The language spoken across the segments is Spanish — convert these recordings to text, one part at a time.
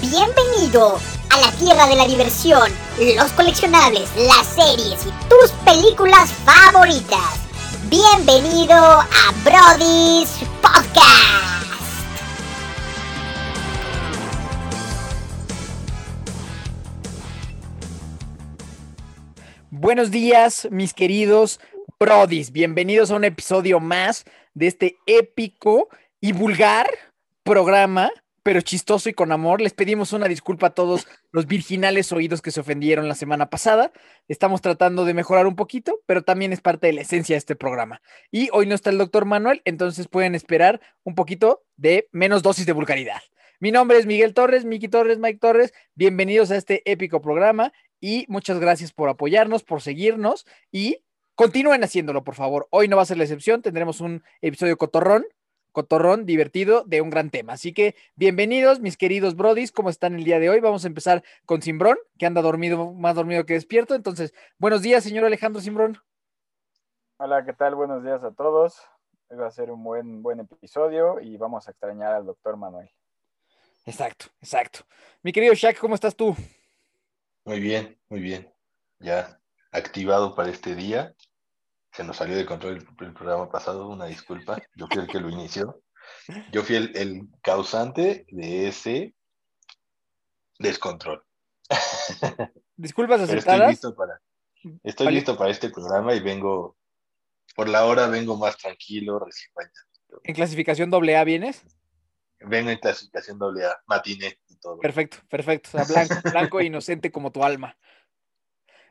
Bienvenido a la tierra de la diversión, los coleccionables, las series y tus películas favoritas. Bienvenido a Brody's Podcast. Buenos días, mis queridos Brodis. Bienvenidos a un episodio más de este épico y vulgar programa, pero chistoso y con amor. Les pedimos una disculpa a todos los virginales oídos que se ofendieron la semana pasada. Estamos tratando de mejorar un poquito, pero también es parte de la esencia de este programa. Y hoy no está el doctor Manuel, entonces pueden esperar un poquito de menos dosis de vulgaridad. Mi nombre es Miguel Torres, Miki Torres, Mike Torres. Bienvenidos a este épico programa y muchas gracias por apoyarnos, por seguirnos y continúen haciéndolo, por favor. Hoy no va a ser la excepción, tendremos un episodio cotorrón, cotorrón divertido de un gran tema. Así que bienvenidos, mis queridos brodis, ¿cómo están el día de hoy? Vamos a empezar con Simbrón, que anda dormido, más dormido que despierto. Entonces, buenos días, señor Alejandro Simbrón. Hola, ¿qué tal? Buenos días a todos. Hoy va a ser un buen, buen episodio y vamos a extrañar al doctor Manuel. Exacto, exacto. Mi querido Shaq, ¿cómo estás tú? Muy bien, muy bien. Ya activado para este día. Se nos salió de control el, el programa pasado, una disculpa. Yo fui el que lo inició. Yo fui el, el causante de ese descontrol. Disculpas Pero estoy aceptadas. listo para, estoy Vale. listo para este programa y vengo, por la hora vengo más tranquilo, recién bañado. ¿En clasificación doble A vienes? Vengo en clasificación doble A, matiné y todo. Perfecto, perfecto. O sea, blanco, blanco e inocente como tu alma.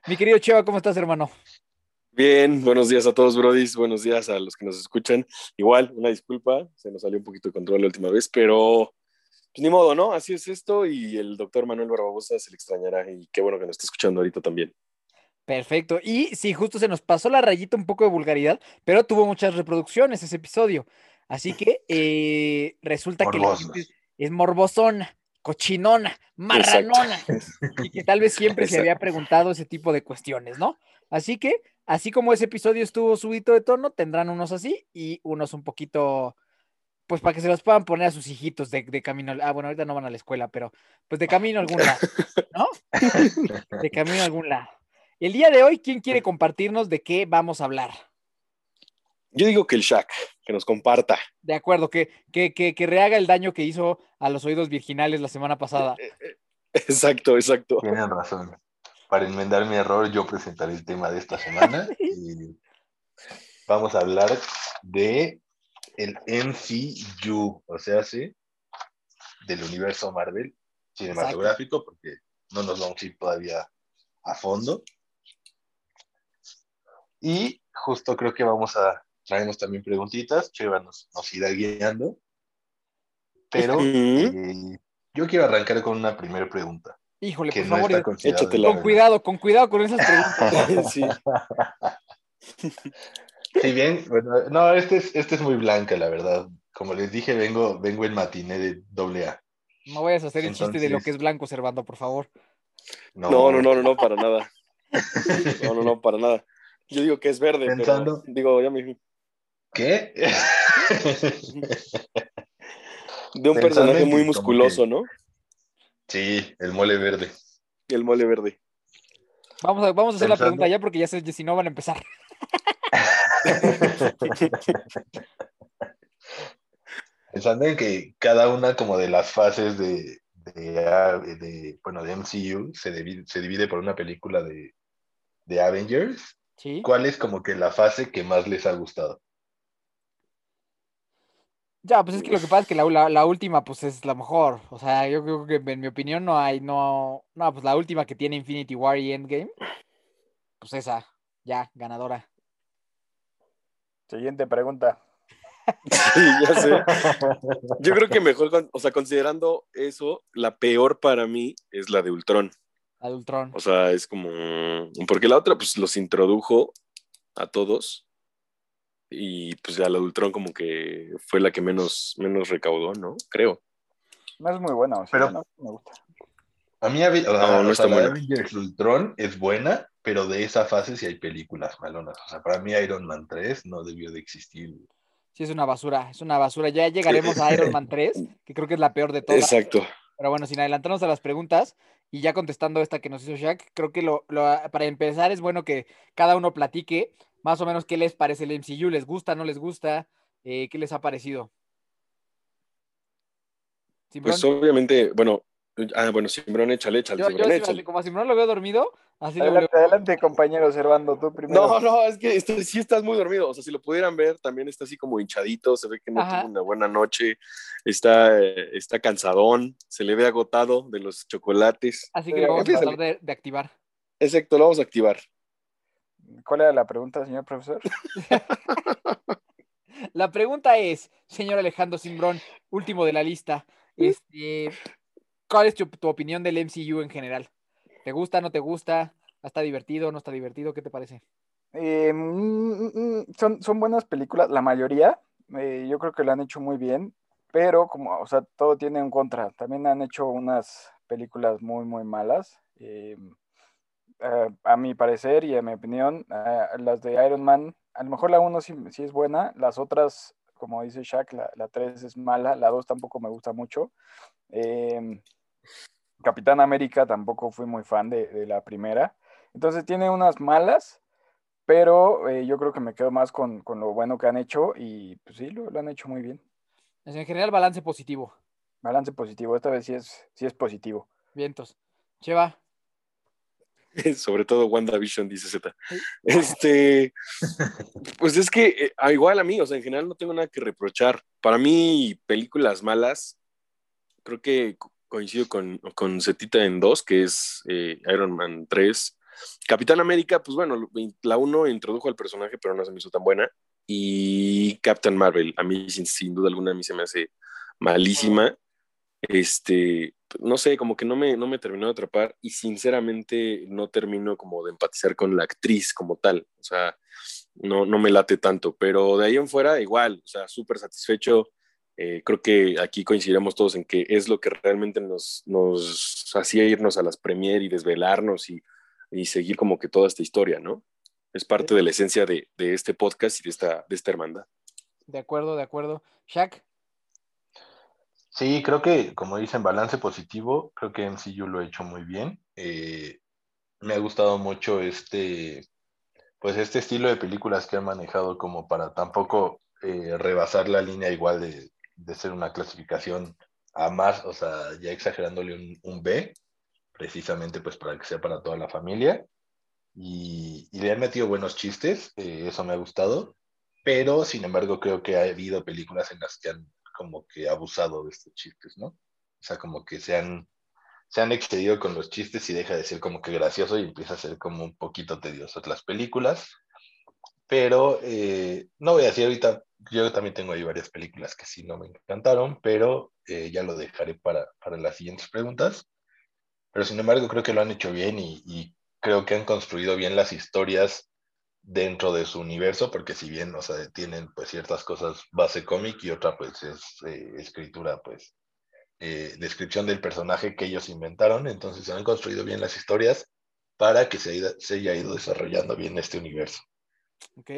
Mi querido Cheva, ¿cómo estás, hermano? Bien, buenos días a todos, brodis. Buenos días a los que nos escuchan. Igual, una disculpa, se nos salió un poquito de control la última vez, pero pues ni modo, ¿no? Así es esto y el doctor Manuel Barbosa se le extrañará y qué bueno que nos está escuchando ahorita también. Perfecto. Y sí, justo se nos pasó la rayita un poco de vulgaridad, pero tuvo muchas reproducciones ese episodio. Así que eh, resulta que la gente es morbosona, cochinona, marranona, y que tal vez siempre se había preguntado ese tipo de cuestiones, ¿no? Así que, así como ese episodio estuvo subido de tono, tendrán unos así y unos un poquito, pues para que se los puedan poner a sus hijitos de, de camino. al- Ah, bueno, ahorita no van a la escuela, pero pues de camino a algún lado, ¿no? de camino a algún lado. El día de hoy, ¿quién quiere compartirnos de qué vamos a hablar? Yo digo que el Shaq, que nos comparta. De acuerdo, que, que, que, que rehaga el daño que hizo a los oídos virginales la semana pasada. Exacto, exacto. Tienen razón. Para enmendar mi error, yo presentaré el tema de esta semana y vamos a hablar de el MCU, o sea, sí, del universo Marvel cinematográfico, porque no nos vamos a ir todavía a fondo. Y justo creo que vamos a traemos también preguntitas, Cheva nos, nos irá guiando. Pero eh, yo quiero arrancar con una primera pregunta Híjole, que por no favor, considerada échatela. con cuidado, con cuidado con esas preguntas. sí. Si bien, bueno, no, este es, este es muy blanca, la verdad. Como les dije, vengo, vengo en matiné de doble A. No vayas a hacer el chiste de lo que es blanco, Servando, por favor. No, no, no, no, no, para nada. No, no, no, para nada. Yo digo que es verde, Pensando- pero digo, ya me ¿Qué? de un Pensando personaje muy musculoso, que- ¿no? Sí, el mole verde. El mole verde. Vamos a, vamos a hacer la pregunta ya porque ya sé si no van a empezar. Pensando en que cada una como de las fases de, de, bueno, de MCU se divide, se divide por una película de, de Avengers, Sí. ¿cuál es como que la fase que más les ha gustado? Ya, pues es que lo que pasa es que la, la- la última, pues es la mejor. O sea, yo creo que en mi opinión no hay, no, no, pues la última que tiene Infinity War y Endgame, pues esa, ya, ganadora. Siguiente pregunta. Sí, ya sé. Yo creo que mejor, o sea, considerando eso, la peor para mí es la de Ultron. La de Ultron. O sea, es como. Porque la otra, pues los introdujo a todos. Y pues ya la de Ultron, como que fue la que menos, menos recaudó, ¿no? Creo. No es muy buena, o sea, Pero- no, me gusta. A mí, Avi- o sea, No, no o está sea, la. Avengers Ultron es buena, pero de esa fase sí hay películas malonas. O sea, para mí Iron Man 3 no debió de existir. Sí, es una basura, es una basura. Ya llegaremos a Iron Man 3, que creo que es la peor de todas. Exacto. Pero bueno, sin adelantarnos a las preguntas y ya contestando esta que nos hizo Shaq, creo que lo, lo- para empezar es bueno que cada uno platique más o menos qué les parece el MCU, les gusta, no les gusta, Eh, qué les ha parecido. Simbrón, Pues obviamente, bueno, ah, bueno, Simbrón, échale, échale, yo, yo Simbrón, échale. así como a Simbrón lo veo dormido, así lo. Adelante, adelante, compañero Servando, tú primero. No, no, es que este- sí estás muy dormido. O sea, si lo pudieran ver, también está así como hinchadito, se ve que no Ajá. tuvo una buena noche, está, está cansadón, se le ve agotado de los chocolates. Así que Eh, lo vamos a tratar de, de activar. Exacto, lo vamos a activar. ¿Cuál era la pregunta, señor profesor? La pregunta es, señor Alejandro Simbrón, último de la lista, este, ¿cuál es tu, tu opinión del MCU en general? ¿Te gusta, no te gusta? ¿Está divertido, no está divertido? ¿Qué te parece? Eh, mm, mm, son, son buenas películas, la mayoría. eh, yo creo que lo han hecho muy bien, pero como, o sea, todo tiene un contra. También han hecho unas películas muy, muy malas. eh, eh, a mi parecer y a mi opinión, eh, las de Iron Man, a lo mejor la 1 sí, sí es buena, las otras, como dice Shaq, la, la 3 es mala, la 2 tampoco me gusta mucho. Capitán América tampoco fui muy fan de, de la primera. Entonces tiene unas malas, pero eh, yo creo que me quedo más con, con lo bueno que han hecho y pues sí, lo, lo han hecho muy bien. En general, balance positivo. Balance positivo, esta vez sí es, sí es positivo. Vientos. Cheva, Sobre todo WandaVision, dice Z. Este, pues es que eh, ah, igual a mí, o sea, en general no tengo nada que reprochar. Para mí, películas malas, creo que coincido con, con Zetita en dos, que es eh, Iron Man 3. Capitán América, pues bueno, la 1 introdujo al personaje, pero no se me hizo tan buena. Y Captain Marvel, a mí sin, sin duda alguna, a mí se me hace malísima. Este, no sé, como que no me, no me terminó de atrapar y sinceramente no termino como de empatizar con la actriz como tal. O sea, no, no me late tanto, pero de ahí en fuera igual, o sea, súper satisfecho. Eh, creo que aquí coincidiremos todos en que es lo que realmente nos, nos hacía irnos a las premier y desvelarnos y, y seguir como que toda esta historia, ¿no? Es parte de la esencia de, de este podcast y de esta, de esta hermandad. de acuerdo, de acuerdo. Shaq, Sí, creo que, como dicen, balance positivo, creo que MCU lo ha hecho muy bien. Eh, me ha gustado mucho este, pues este estilo de películas que han manejado como para tampoco eh, rebasar la línea igual de, de ser una clasificación a más, o sea, ya exagerándole un, un B, precisamente pues para que sea para toda la familia. Y, y le han metido buenos chistes, eh, eso me ha gustado, pero sin embargo creo que ha habido películas en las que han como que abusado de estos chistes, ¿no? O sea, como que se han, se han excedido con los chistes y deja de ser como que gracioso y empieza a ser como un poquito tedioso las películas. Pero eh, no voy a decir ahorita, yo también tengo ahí varias películas que sí no me encantaron, pero eh, ya lo dejaré para, para las siguientes preguntas. Pero sin embargo creo que lo han hecho bien y, y creo que han construido bien las historias dentro de su universo, porque si bien, o sea, tienen pues ciertas cosas base cómic y otra pues es eh, escritura, pues, eh, descripción del personaje que ellos inventaron, entonces han construido bien las historias para que se, se haya ido desarrollando bien este universo. ¿ok?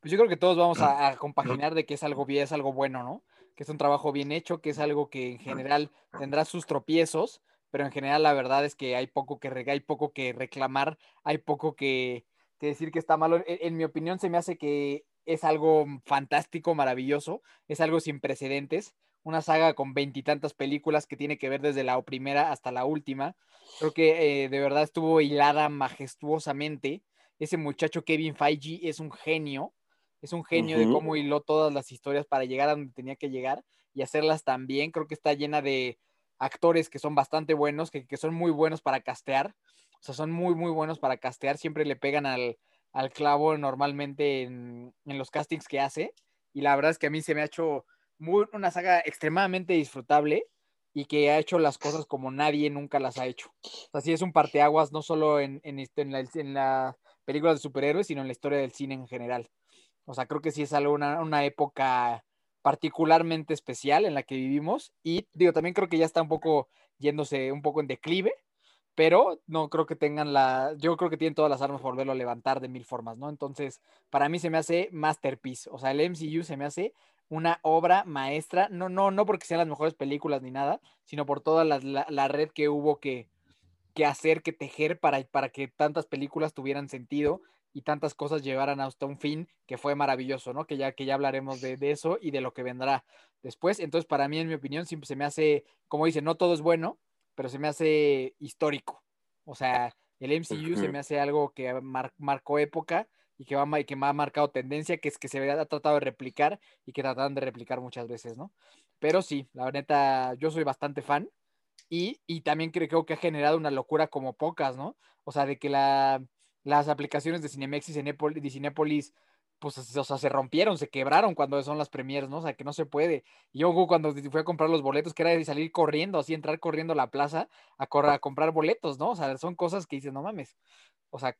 Pues yo creo que todos vamos a, a compaginar de que es algo bien, es algo bueno, ¿no? Que es un trabajo bien hecho, que es algo que en general tendrá sus tropiezos, pero en general la verdad es que hay poco que rega, hay poco que reclamar, hay poco que, que decir que está malo. En, en mi opinión se me hace que es algo fantástico, maravilloso, es algo sin precedentes, una saga con veintitantas películas que tiene que ver desde la primera hasta la última. Creo que eh, de verdad estuvo hilada majestuosamente. Ese muchacho Kevin Feige es un genio, es un genio de cómo hiló todas las historias para llegar a donde tenía que llegar y hacerlas tan bien. Creo que está llena de actores que son bastante buenos, que, que son muy buenos para castear. O sea, son muy, muy buenos para castear. Siempre le pegan al, al clavo normalmente en, en los castings que hace. Y la verdad es que a mí se me ha hecho muy, una saga extremadamente disfrutable y que ha hecho las cosas como nadie nunca las ha hecho. O sea, sí es un parteaguas no solo en, en, esto- en, la, en la películas de superhéroes, sino en la historia del cine en general. O sea, creo que sí es algo, una, una época particularmente especial en la que vivimos y digo, también creo que ya está un poco yéndose un poco en declive, pero no creo que tengan la, yo creo que tienen todas las armas por volverlo a levantar de mil formas, ¿no? Entonces, para mí se me hace masterpiece, o sea, el MCU se me hace una obra maestra, no, no, no porque sean las mejores películas ni nada, sino por toda la, la- la red que hubo que, que hacer, que tejer para, para que tantas películas tuvieran sentido y tantas cosas llevaran hasta un fin que fue maravilloso, ¿no? Que ya, que ya hablaremos de, de eso y de lo que vendrá después. Entonces, para mí, en mi opinión, siempre se me hace, como dice, no todo es bueno, pero se me hace histórico. O sea, el MCU se me hace algo que mar- marcó época y que, va, y que me ha marcado tendencia, que es que se ha tratado de replicar y que trataron de replicar muchas veces, ¿no? Pero sí, la neta, yo soy bastante fan y, y también creo, creo que ha generado una locura como pocas, ¿no? O sea, de que la, las aplicaciones de Cinemex y Cinépolis, de Cinépolis, pues, o sea, se rompieron, se quebraron cuando son las premiers, ¿no? O sea, que no se puede. Y yo cuando fui a comprar los boletos, que era de salir corriendo, así, entrar corriendo a la plaza a, comprar boletos, ¿no? O sea, son cosas que dices, no mames. O sea,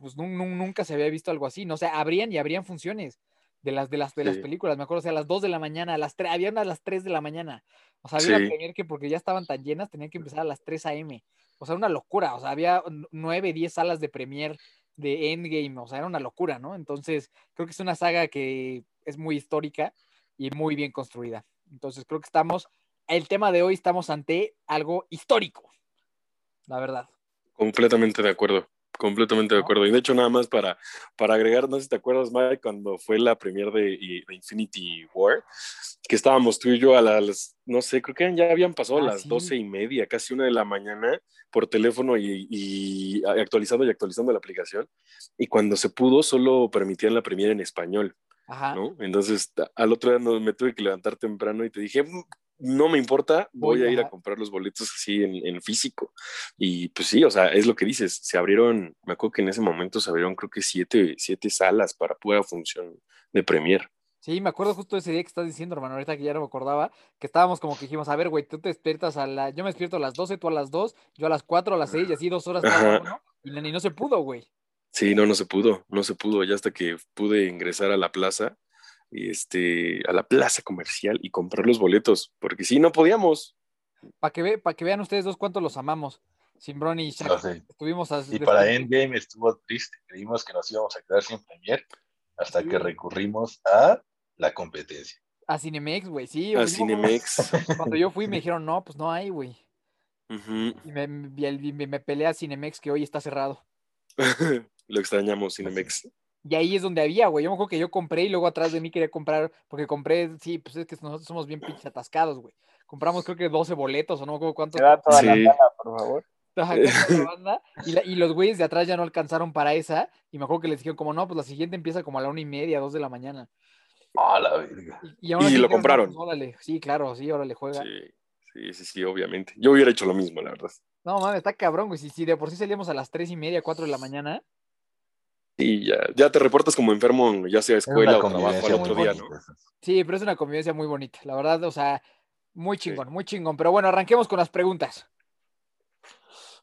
pues nun- nun- nunca se había visto algo así, ¿no? O sea, abrían y abrían funciones de las, de las, de las películas. Me acuerdo, o sea, a las 2 de la mañana, a las 3, había una a las 3 de la mañana. O sea, había una premier que porque ya estaban tan llenas, tenían que empezar a las 3 a.m. O sea, una locura. O sea, había 9, 10 salas de premier de Endgame. O sea, era una locura, ¿no? Entonces, creo que es una saga que es muy histórica y muy bien construida. Entonces, creo que estamos, el tema de hoy estamos ante algo histórico. La verdad. Completamente de acuerdo. Completamente de acuerdo. Y de hecho, nada más para, para agregar, no sé si te acuerdas, Mike, cuando fue la premier de, de Infinity War, que estábamos tú y yo a las, no sé, creo que ya habían pasado Ah, las sí. doce y media, casi una de la mañana, por teléfono y, y actualizando y actualizando la aplicación. Y cuando se pudo, solo permitían la premier en español. Ajá. ¿no? Entonces, al otro día me tuve que levantar temprano y te dije, "Mm, no me importa, voy, Voy, a ir a comprar los boletos así en, en físico. Y pues sí, o sea, es lo que dices, se abrieron, me acuerdo que en ese momento se abrieron creo que siete, siete salas para pura función de premier. Sí, me acuerdo justo ese día que estás diciendo, hermano, ahorita que ya no me acordaba, que estábamos como que dijimos, a ver, güey, tú te despiertas a la, yo me despierto a las 12, tú a las 2, yo a las 4, a las 6, y así dos horas cada uno, y, no- y no se pudo, güey. Sí, no, no se pudo, no se pudo, ya hasta que pude ingresar a la plaza, este, a la plaza comercial y comprar los boletos, porque sí, no podíamos. Para que, ve, pa' que vean ustedes dos cuánto los amamos. Simbrón y Shaq. No sé. Estuvimos a, Y para Endgame estuvo triste. Creímos que nos íbamos a quedar sin premier hasta Sí. que recurrimos a la competencia. a Cinemex, güey, sí. A Cinemex. Cuando yo fui me dijeron, no, pues no hay, güey. Y me peleé a Cinemex que hoy está cerrado. Lo extrañamos, Cinemex. Y ahí es donde había, güey. Yo me acuerdo que yo compré y luego atrás de mí quería comprar, porque compré, sí, pues es que nosotros somos bien pinches atascados, güey. Compramos creo que 12 boletos o no me acuerdo cuántos. Me da toda la Sí. gana, por favor. Toda la banda, y, la- y los güeyes de atrás ya no alcanzaron para esa. Y me acuerdo que les dijeron, como no, pues la siguiente empieza como a la una y media, dos de la mañana. ¡Ah, la verga! Y, y lo dijeron, "No, compraron. pues, órale, sí, claro, sí, órale, juega. Sí, sí, sí, sí, obviamente. Yo hubiera hecho lo mismo, la verdad. No, mames, está cabrón, güey. Si, si de por sí salíamos a las tres y media, cuatro de la mañana. Sí, ya, ya te reportas como enfermo, ya sea Es escuela o trabajo al otro día, bonita. ¿no? Sí, pero es una convivencia muy bonita, la verdad, o sea, muy Sí. chingón, muy chingón. Pero bueno, arranquemos con las preguntas.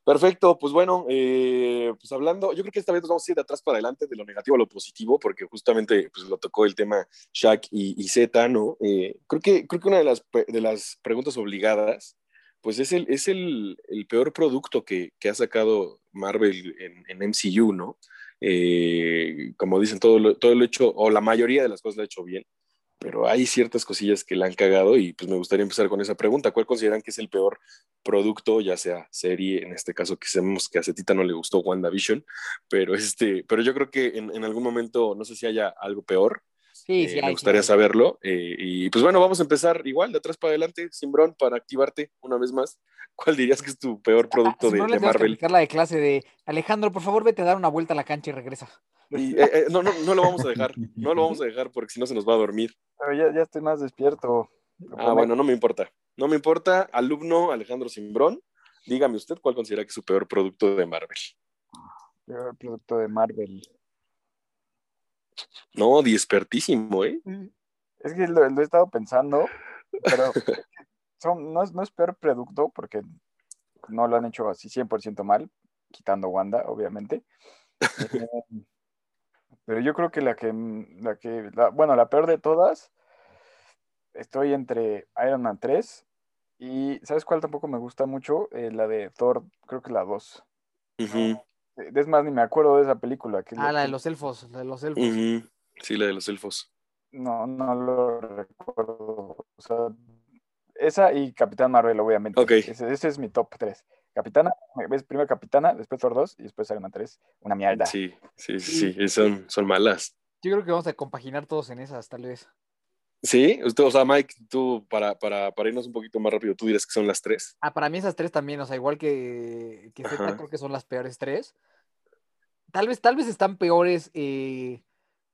Perfecto, pues bueno, eh, pues hablando, yo creo que esta vez nos vamos a ir de atrás para adelante, de lo negativo a lo positivo, porque justamente pues, lo tocó el tema Shaq y, y Z, ¿no? Eh, creo, que, creo que una de las, de las preguntas obligadas, pues es el, es el, el peor producto que, que ha sacado Marvel en, en MCU, ¿no? Eh, como dicen, todo lo, todo lo hecho, o la mayoría de las cosas lo ha hecho bien, pero hay ciertas cosillas que la han cagado y pues me gustaría empezar con esa pregunta. ¿Cuál consideran que es el peor producto, ya sea serie, en este caso que sabemos que a Cetita no le gustó WandaVision, pero, este, pero yo creo que en, en algún momento, no sé si haya algo peor, Sí, eh, sí, me hay, gustaría saberlo. eh, y pues bueno, vamos a empezar igual, de atrás para adelante, Simbrón, para activarte una vez más. ¿Cuál dirías que es tu peor producto Ah, de, no le de Marvel? la de clase de Alejandro, por favor, vete a dar una vuelta a la cancha y regresa. Y, eh, eh, no, no, no lo vamos a dejar, no lo vamos a dejar porque si no se nos va a dormir. Pero ya, ya estoy más despierto. Ah, bueno, no me importa. No me importa. Alumno Alejandro Simbrón, dígame usted cuál considera que es su peor producto de Marvel. Peor producto de Marvel. No, despertísimo, ¿eh? Es que lo, lo he estado pensando, pero son, no, es, no es peor producto porque no lo han hecho así 100% mal, quitando Wanda, obviamente. Eh, pero yo creo que la que, la que la- bueno, la peor de todas, estoy entre Iron Man 3 y, ¿sabes cuál tampoco me gusta mucho? Eh, la de Thor, creo que la 2. Ujú, Eh, Es más, ni me acuerdo de esa película. que es Ah, la de los elfos, la de los elfos. Sí, la de los elfos. No, no lo recuerdo. O sea, esa y Capitán Marvel, obviamente. Ok. Ese, ese es mi top 3. Capitana, ves primero Capitana, después Thor 2 y después Iron Man 3. Una mierda. Sí, sí, sí, sí, son, son malas. Yo creo que vamos a compaginar todos en esas, tal vez. Sí, usted, o sea, Mike, tú, para, para, para irnos un poquito más rápido, tú dirás que son las tres. Ah, para mí esas tres también, o sea, igual que, que Z, creo que son las peores tres. Tal vez, tal vez están peores eh,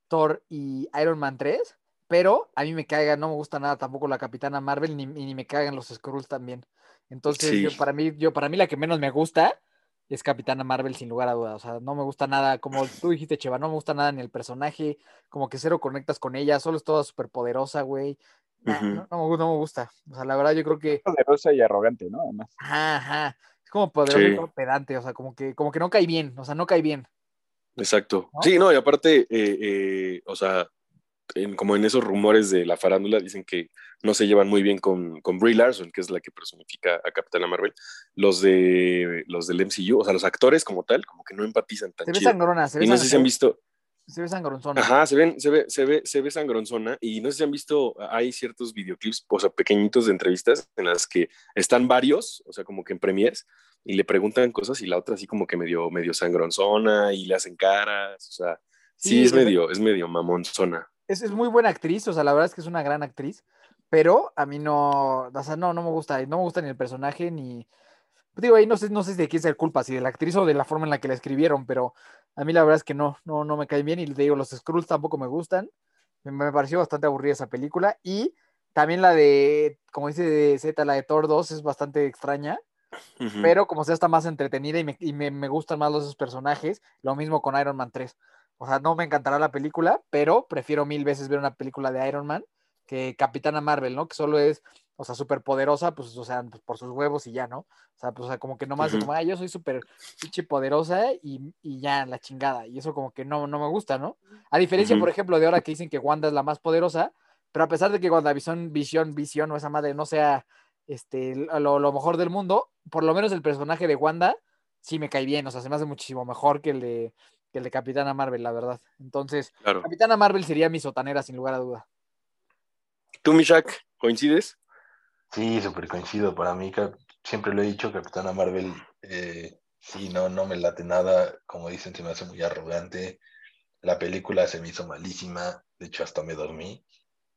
Thor y Iron Man 3, pero a mí me caiga, no me gusta nada tampoco la Capitana Marvel, ni, ni me cagan los Skrulls también. Entonces, Sí. yo, para mí, yo, para mí la que menos me gusta es Capitana Marvel, sin lugar a dudas. O sea, no me gusta nada, como tú dijiste, Cheva, no me gusta nada ni el personaje, como que cero conectas con ella, solo es toda súper poderosa, güey. Nah, Ujú. no, no me gu- no me gusta. O sea, la verdad, yo creo que Poderosa y arrogante, ¿no? Además. Ajá, ajá. Es como poderoso y Sí. todo pedante, o sea, como que, como que no cae bien, o sea, no cae bien. Exacto. ¿No? Sí, no, y aparte, eh, eh, o sea, en- como en esos rumores de la farándula, dicen que no se llevan muy bien con, con Brie Larson, que es la que personifica a Capitana Marvel. Los de los del MCU, o sea, los actores como tal, como que no empatizan tan Se ve chido. sangrona, se ve, Y no sé si han visto, se ve sangronzona. Ajá, se ven, se ve, se ve, se ve sangronzona y no sé si han visto, hay ciertos videoclips, o sea, pequeñitos de entrevistas en las que están varios, o sea, como que en premiers, y le preguntan cosas y la otra así como que medio, medio sangronzona y le hacen caras, o sea, sí, Sí, es medio, es medio mamonzona. Es, es muy buena actriz, o sea, la verdad es que es una gran actriz, pero a mí no, o sea, no, no me gusta, no me gusta ni el personaje, ni, digo, ahí no sé, no sé de quién es la culpa, si de la actriz o de la forma en la que la escribieron, pero a mí la verdad es que no, no, no me caen bien, y te digo, los Skrulls tampoco me gustan, me, me pareció bastante aburrida esa película, y también la de, como dice Z, la de Thor 2 es bastante extraña, Pero como sea está más entretenida y me, y me, me gustan más los personajes, lo mismo con Iron Man 3. O sea, no me encantará la película, pero prefiero mil veces ver una película de Iron Man que Capitana Marvel, ¿no? Que solo es, o sea, súper poderosa, pues, o sea, pues, por sus huevos y ya, ¿no? O sea, pues, o sea, como que nomás Ujú. como, ah, yo soy súper pinche poderosa y, y ya, la chingada. Y eso como que no, no me gusta, ¿no? A diferencia, por ejemplo, de ahora que dicen que Wanda es la más poderosa, pero a pesar de que WandaVision, Visión, Visión o esa madre no sea este, lo, lo mejor del mundo, por lo menos el personaje de Wanda sí me cae bien, o sea, se me hace muchísimo mejor que el de, que el de Capitana Marvel, la verdad. Entonces, Claro. Capitana Marvel sería mi sotanera, sin lugar a duda. ¿Tú, Mishak, coincides? Sí, súper coincido. Para mí, cap- siempre lo he dicho, Capitana Marvel, eh, sí, no, no me late nada. Como dicen, se me hace muy arrogante. La película se me hizo malísima. De hecho, hasta me dormí.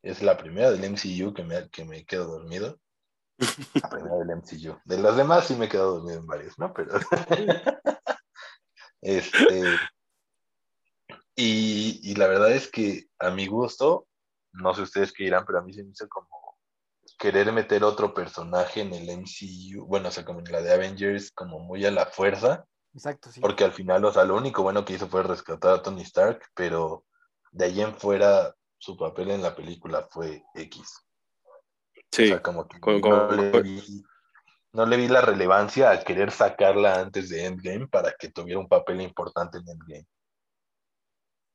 Es la primera del MCU que me, que me quedo dormido. La primera del MCU. De las demás sí me he quedado dormido en varios, ¿no? Pero. este. Y, y la verdad es que a mi gusto, no sé ustedes qué dirán, pero a mí se me hizo como querer meter otro personaje en el MCU, bueno, o sea, como en la de Avengers, como muy a la fuerza, Exacto, sí. porque al final, o sea, lo único bueno que hizo fue rescatar a Tony Stark, pero de ahí en fuera su papel en la película fue X. Sí. O sea, como que Con- no, con- le con- vi, no le vi la relevancia a querer sacarla antes de Endgame para que tuviera un papel importante en Endgame.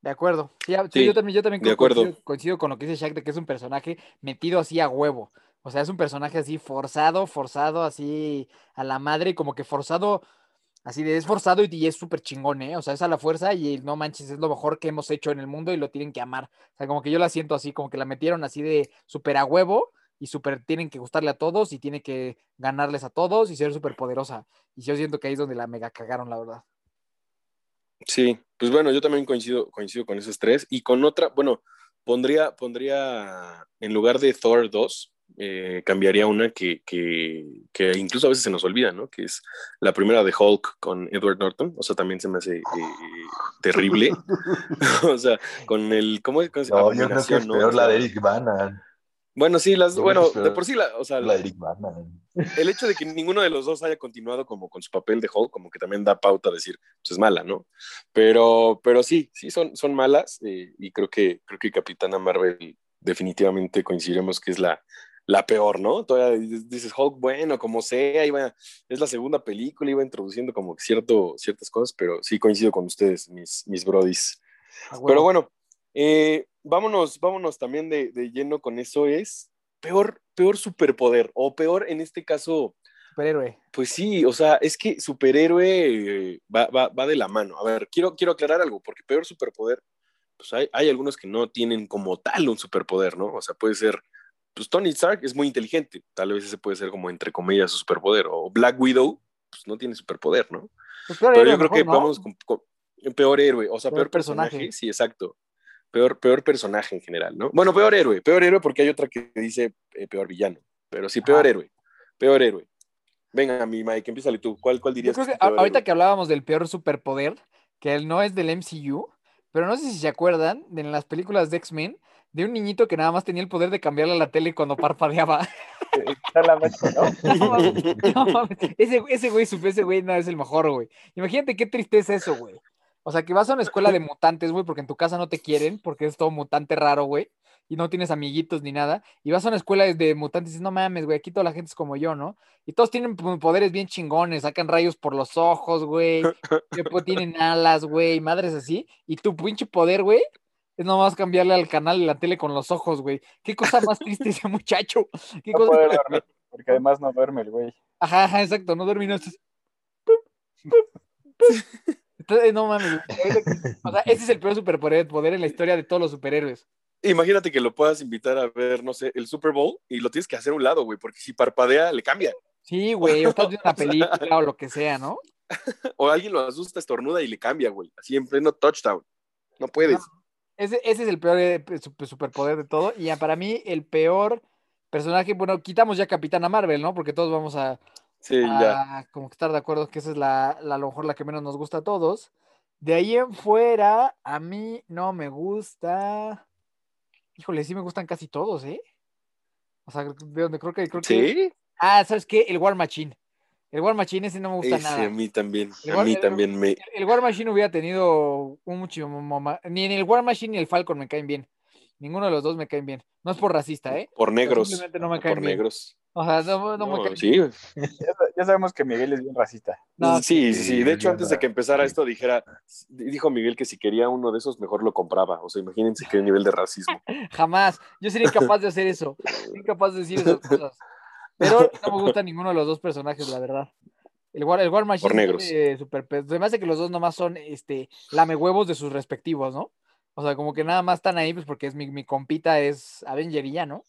De acuerdo. Sí, a- sí, Sí, yo también, yo también de acuerdo. Coincido, coincido con lo que dice Shaq de que es un personaje metido así a huevo. O sea, es un personaje así forzado, forzado así a la madre, como que forzado, así de es forzado y, y es súper chingón, ¿eh? O sea, es a la fuerza y no manches, es lo mejor que hemos hecho en el mundo y lo tienen que amar. O sea, como que yo la siento así, como que la metieron así de súper a huevo y súper tienen que gustarle a todos y tiene que ganarles a todos y ser súper poderosa. Y yo siento que ahí es donde la mega cagaron, la verdad. Sí, pues bueno, yo también coincido, coincido con esos tres. Y con otra, bueno, pondría, pondría en lugar de Thor 2, eh, cambiaría una que, que, que incluso a veces se nos olvida, ¿no? Que es la primera de Hulk con Edward Norton. O sea, también se me hace eh, terrible. o sea, con el, ¿cómo es? ¿Cómo se- No, yo creo que es peor la de Eric Bana. Bueno, sí, las, bueno, es peor de por sí, la, o sea, La Eric el hecho de que ninguno de los dos haya continuado como con su papel de Hulk, como que también da pauta a decir, pues es mala, ¿no? Pero, pero sí, sí son, son malas eh, y creo que, creo que Capitana Marvel definitivamente coincidiremos que es la, la peor, ¿no? Todavía dices Hulk, bueno, como sea, iba, es la segunda película, iba introduciendo como cierto, ciertas cosas, pero sí coincido con ustedes, mis, mis brodies. A huevo. Pero bueno, eh, vámonos, vámonos también de, de lleno con eso, es peor, peor superpoder, o peor en este caso, Superhéroe. pues sí, o sea, es que superhéroe eh, va, va, va de la mano. A ver, quiero, quiero aclarar algo, porque peor superpoder, pues hay, hay algunos que no tienen como tal un superpoder, ¿no? O sea, puede ser, pues Tony Stark es muy inteligente, tal vez ese puede ser como entre comillas su superpoder, o Black Widow, pues no tiene superpoder, ¿no? Pues Pero yo creo que mejor, ¿no? vamos con, con- peor héroe, o sea, Peor peor, personaje. personaje. sí, exacto. Peor, peor personaje en general, ¿no? Bueno, peor héroe, peor héroe porque hay otra que dice eh, peor villano, pero sí, peor Ajá. héroe, peor héroe. Venga, mi Mike, empiézale tú. ¿Cuál, cuál Yo dirías creo que que peor ahorita héroe? que hablábamos del peor superpoder, que él no es del MCU, pero no sé si se acuerdan de en las películas de X-Men, de un niñito que nada más tenía el poder de cambiarle a la tele cuando parpadeaba. ¿no? No mames, no mames. Ese, ese güey, ese güey no es el mejor, güey. Imagínate qué tristeza eso, güey. O sea, que vas a una escuela de mutantes, güey, porque en tu casa no te quieren, porque es todo mutante raro, güey, y no tienes amiguitos ni nada, y vas a una escuela de mutantes y dices, no mames, güey, aquí toda la gente es como yo, ¿no? Y todos tienen po- poderes bien chingones, sacan rayos por los ojos, güey, tienen alas, güey, madres así, y tu pinche poder, güey, es nomás cambiarle al canal de la tele con los ojos, güey. Qué cosa más triste ese muchacho. Qué No cosa poder dormir, porque además no duerme el güey. Ajá, ajá, exacto, no dormí, no estás- Entonces, no mames, o sea, ese es el peor superpoder poder en la historia de todos los superhéroes. Imagínate que lo puedas invitar a ver, no sé, el Super Bowl y lo tienes que hacer a un lado, güey, porque si parpadea, le cambia. Sí, güey, o estás viendo una película o lo que sea, ¿no? O alguien lo asusta, estornuda y le cambia, güey. Así en pleno touchdown. No puedes. Ese, ese es el peor eh, super- superpoder de todo. Y ya para mí, el peor personaje, bueno, quitamos ya Capitana Marvel, ¿no? Porque todos vamos a, Sí, ya. como que estar de acuerdo que esa es la, la- a lo mejor la que menos nos gusta a todos. De ahí en fuera, a mí no me gusta. Híjole, sí me gustan casi todos, ¿eh? O sea, de donde creo que creo que. Sí, Ah, ¿sabes qué? El War Machine. El War Machine ese no me gusta ese nada. a mí también. A mí también me. El- War Machine hubiera tenido un más. Ni en el War Machine ni el Falcon me caen bien. Ninguno de los dos me caen bien. No es por racista, ¿eh? Por negros. simplemente no me caen por bien. negros. O sea, no, no me caen sí, güey. Ya, ya sabemos que Miguel es bien racista. No, sí, sí, sí. De hecho, antes de que empezara esto, dijera, dijo Miguel que si quería uno de esos, mejor lo compraba. O sea, imagínense qué nivel de racismo. Jamás. Yo sería incapaz de hacer eso. Sería incapaz de decir esas cosas. Pero no me gusta ninguno de los dos personajes, la verdad. El War, el War Machine Por negros. Se me hace que los dos nomás son este, lame huevos de sus respectivos, ¿no? O sea, como que nada más están ahí, pues porque es mi, mi compita es Avenger y ya, ¿no?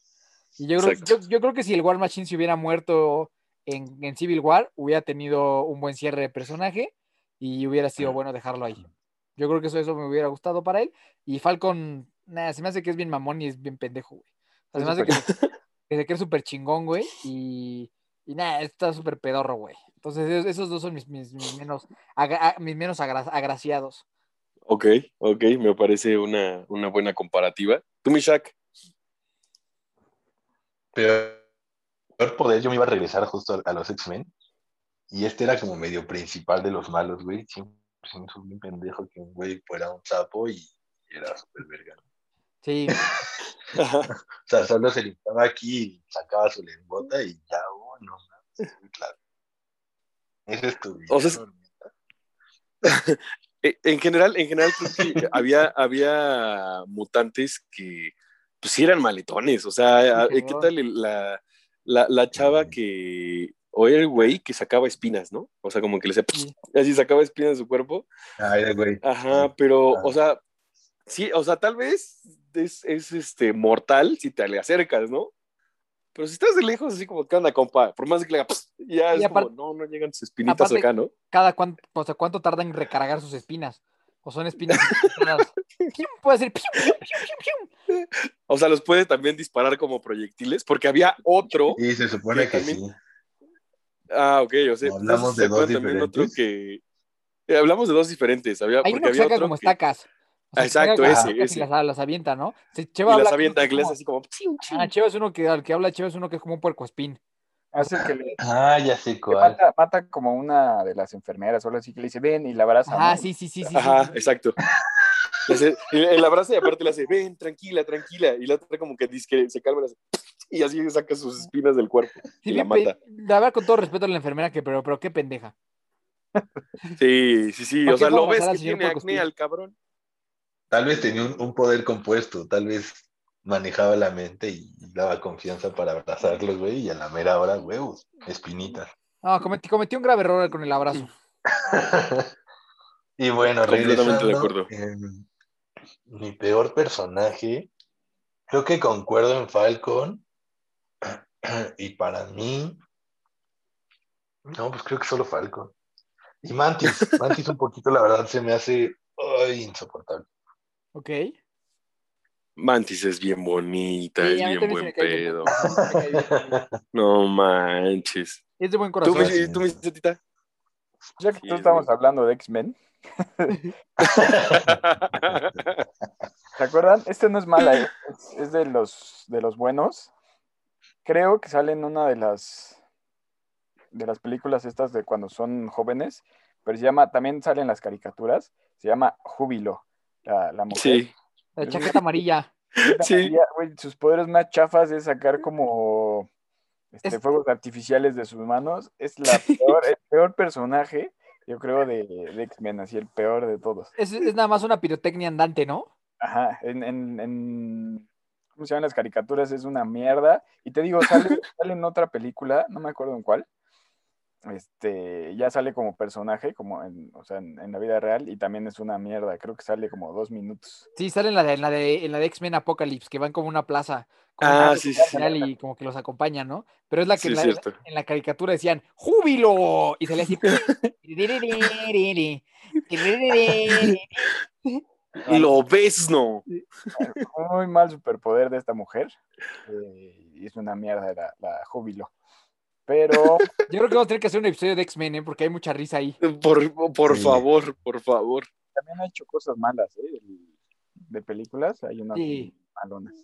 Y yo creo, yo, yo creo que si el War Machine se hubiera muerto en, en Civil War, hubiera tenido un buen cierre de personaje y hubiera sido bueno dejarlo ahí. Yo creo que eso, eso me hubiera gustado para él. Y Falcon, nada, se me hace que es bien mamón y es bien pendejo, güey. O sea, se me hace que, que se cree súper chingón, güey. Y, y nada, está súper pedorro, güey. Entonces, esos, esos dos son mis, mis, mis menos, agra- mis menos agra- agraciados. Ok, ok, me parece una, una buena comparativa. Tú, Mishak. Peor, peor poder, yo me iba a regresar justo a, a los X-Men. Y este era como medio principal de los malos, güey. Siempre se me hizo bien pendejo que un güey fuera un sapo y era súper verga. ¿no? Sí, O sea, solo se limpiaba aquí y sacaba su lengüota y ya, oh, no muy claro. Ese es tu O sea, Eh, En general, en general creo que había, había mutantes que pues sí eran maletones. O sea, a- ¿qué tal la, la, la chava que, o era el güey que sacaba espinas, ¿no? O sea, como que le hacía, Sí. así sacaba espinas de su cuerpo. Ay, güey. Ajá, pero, Ah. o sea, sí, o sea, tal vez es, es, este, mortal si te le acercas, ¿no? Pero si estás de lejos, así como, ¿qué onda, compa? Por más que le haga, "Pss", ya Y es aparte- como, no, no llegan sus espinitas aparte- acá, ¿no? cada cuánto, o sea, cuánto tarda en recargar sus espinas. O son espinas. Puede ser. pium, pium, pium, pium, pium. O sea, los puede también disparar como proyectiles, porque había otro. Y se supone Que que también- sí. Ah, ok, o sea, hablamos de se dos también otro diferentes. que. eh, hablamos de dos diferentes. Había, Hay porque uno que había saca otro como que- estacas. O sea, que Exacto, ese, y ese. Las, las avienta, ¿no? Se, y Cheva habla las avienta es inglés como- así como. Ah, Cheva es uno que al que habla Cheva es uno que es como un puerco espín. Hace que le Ah, ya sé cuál. mata, mata como una de las enfermeras o algo así que le dice, ven y la abraza. Ah, ¿no? sí, sí, sí, sí. Ajá, sí. exacto. Y el abrazo y aparte le hace, ven, tranquila, tranquila. Y la otra como que dice que se calma le hace, y así saca sus espinas del cuerpo Sí, y la mata. La verdad, con todo respeto a la enfermera, que pero, pero qué pendeja. Sí, sí, sí. ¿Por O sea, lo ves que tiene acné al cabrón. Tal vez tenía un, un poder compuesto, tal vez manejaba la mente y daba confianza para abrazarlos, güey, y a la mera hora, huevos, espinitas. No, cometí, cometí un grave error con el abrazo. y bueno, regresando, de acuerdo. em, Mi peor personaje, creo que concuerdo en Falcon. Y para mí, no, pues creo que solo Falcon. Y Mantis, Mantis un poquito, la verdad, se me hace ay, insoportable. Ok. Mantis es bien bonita, Sí, es bien buen me pedo. Me bien. No manches. Es de buen ¿Tú, corazón. tú, mi Cetita? Ya que Sí, tú es estamos hablando de X-Men, ¿se acuerdan? Este no es mala, ¿eh? es, es de los de los buenos. Creo que sale en una de las de las películas estas de cuando son jóvenes, pero se llama, también salen las caricaturas, se llama Júbilo, la, la mujer. Sí, La chaqueta amarilla. Sí. Sus poderes más chafas es sacar como este, Es- fuegos artificiales de sus manos. Es la peor, el peor personaje, yo creo, de, de X-Men, así el peor de todos. Es, es nada más una pirotecnia andante, ¿no? Ajá, en, en, en- ¿cómo se llaman las caricaturas? Es una mierda. Y te digo, sale, sale en otra película, no me acuerdo en cuál. Este, ya sale como personaje, como en, o sea, en, en la vida real, y también es una mierda. Creo que sale como dos minutos. Sí, sale en la de, en la de, en la de X-Men Apocalypse, que van como a una plaza. con Ah, sí, sí, Y como que los acompañan, ¿no? Pero es la que sí, en, la, en la caricatura decían ¡Júbilo! Y salía así. Lo ves, no. Muy mal superpoder de esta mujer. eh, y es una mierda la, la júbilo. Pero Yo creo que vamos a tener que hacer un episodio de X-Men, ¿eh? Porque hay mucha risa ahí. Por, por Sí. favor, por favor. también ha hecho cosas malas, ¿eh? De películas, hay unas Sí. malonas.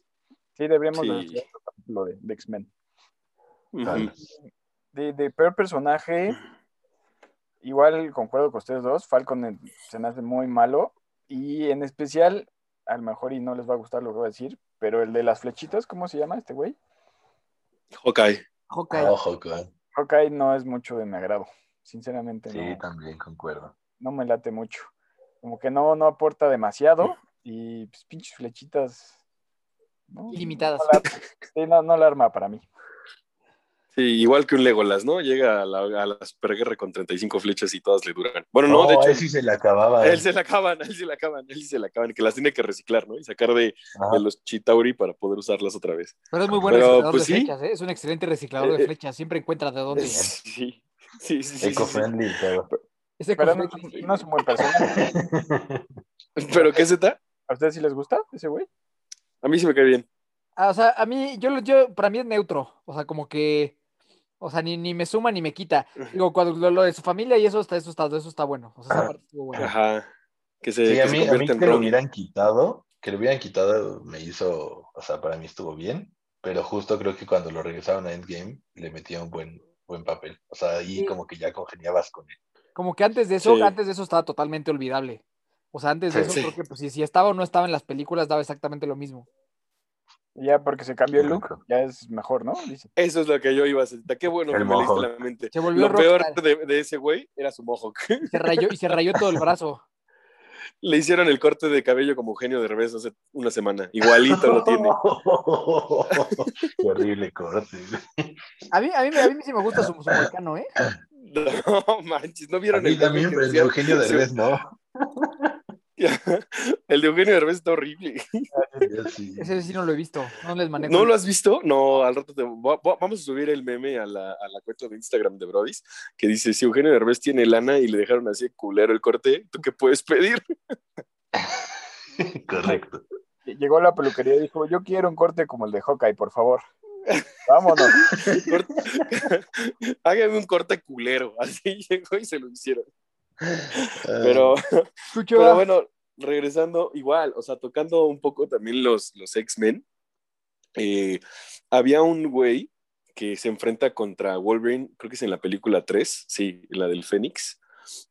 Sí, deberíamos de Sí. hacer otro capítulo de, de X-Men. De, de peor personaje, igual concuerdo con ustedes dos, Falcon se me hace muy malo. Y en especial, a lo mejor y no les va a gustar lo que voy a decir, pero el de las flechitas, ¿cómo se llama este güey? Hawkeye. Hawkeye. Hawkeye no es mucho de mi agrado, sinceramente Sí, no, también concuerdo. no me late mucho. Como que no, no aporta demasiado y pues, pinches flechitas. ¿no? Ilimitadas. No la, sí, no, no la arma para mí. Sí, igual que un Legolas, ¿no? Llega a la, a la superguerra con 35 flechas y todas le duran. Bueno, no, No, de a hecho, él sí se le acababa. a él se la acaban, a él se la acaban, a él se la acaban, que las tiene que reciclar, ¿no? Y sacar de, de los Chitauri para poder usarlas otra vez. Pero es muy buen Pero, reciclador pues, de sí. flechas, ¿eh? Es un excelente reciclador Eh, de eh, flechas. Siempre encuentra de dónde. Sí, sí, sí. sí, sí, todo. Ese Pero no, no es un buen personaje. ¿Pero qué Z? ¿A ustedes sí les gusta ese güey? A mí sí me cae bien. Ah, o sea, a mí, yo, lo- yo, para mí es neutro. O sea, como que, o sea, ni, ni me suma ni me quita. Digo, cuando lo, lo de su familia y eso está, eso está, eso está bueno. O sea, esa parte estuvo buena. Ajá. Que se, Sí, que a se mí, a mí en que lo hubieran quitado, que lo hubieran quitado me hizo, o sea, para mí estuvo bien, pero justo creo que cuando lo regresaron a Endgame le metía un buen, buen papel. O sea, ahí Sí. como que ya congeniabas con él. Como que antes de eso, Sí. antes de eso estaba totalmente olvidable. O sea, antes de Sí, eso, sí. creo que pues, si, si estaba o no estaba en las películas, daba exactamente lo mismo. Ya porque se cambió el look, ya es mejor, ¿no? Dice. Eso es lo que yo iba a hacer. Qué bueno El que me leíste la mente. Se volvió Lo peor de, de ese güey era su mohawk. Se rayó, y se rayó todo el brazo. Le hicieron el corte de cabello como Eugenio de revés hace una semana. Igualito lo tiene. Qué horrible corte. A mí, a mí, a mí sí me gusta su, su ¿eh? No manches, ¿no A vieron mí el también, pero el de Eugenio Derbez no. El de Eugenio Derbez está horrible. Sí. Ese sí no lo he visto. No les manejo. ¿No lo has visto? No, al rato te va- va- vamos a subir el meme a la, a la cuenta de Instagram de Brodis que dice, si Eugenio Derbez tiene lana y le dejaron así culero el corte, ¿tú qué puedes pedir? Correcto. Llegó a la peluquería y dijo, yo quiero un corte como el de Hawkeye, por favor. Vámonos. Corte- Hágame un corte culero. Así llegó y se lo hicieron. Pero, Chucho, pero bueno, regresando, igual, o sea, tocando un poco también los, los X-Men, eh, había un güey que se enfrenta contra Wolverine, creo que es en la película 3, sí, la del Fénix,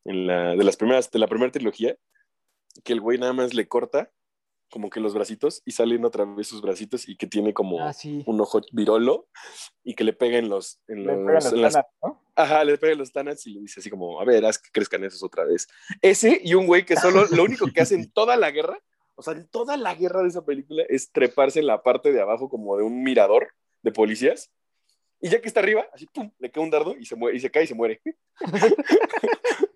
en la, de las primeras, de la primera trilogía, que el güey nada más le corta como que los bracitos y salen otra vez sus bracitos y que tiene como Ah, sí. un ojo virolo y que le pega en los, en Le los, pegan los en las- tanas, ¿no? Ajá, le pega en los Thanos y le dice así como, a ver, haz que crezcan esos otra vez. Ese y un güey que solo, lo único que hace en toda la guerra, o sea, en toda la guerra de esa película, es treparse en la parte de abajo como de un mirador de policías. Y ya que está arriba, así, pum, le cae un dardo y se, muere, y se cae y se muere.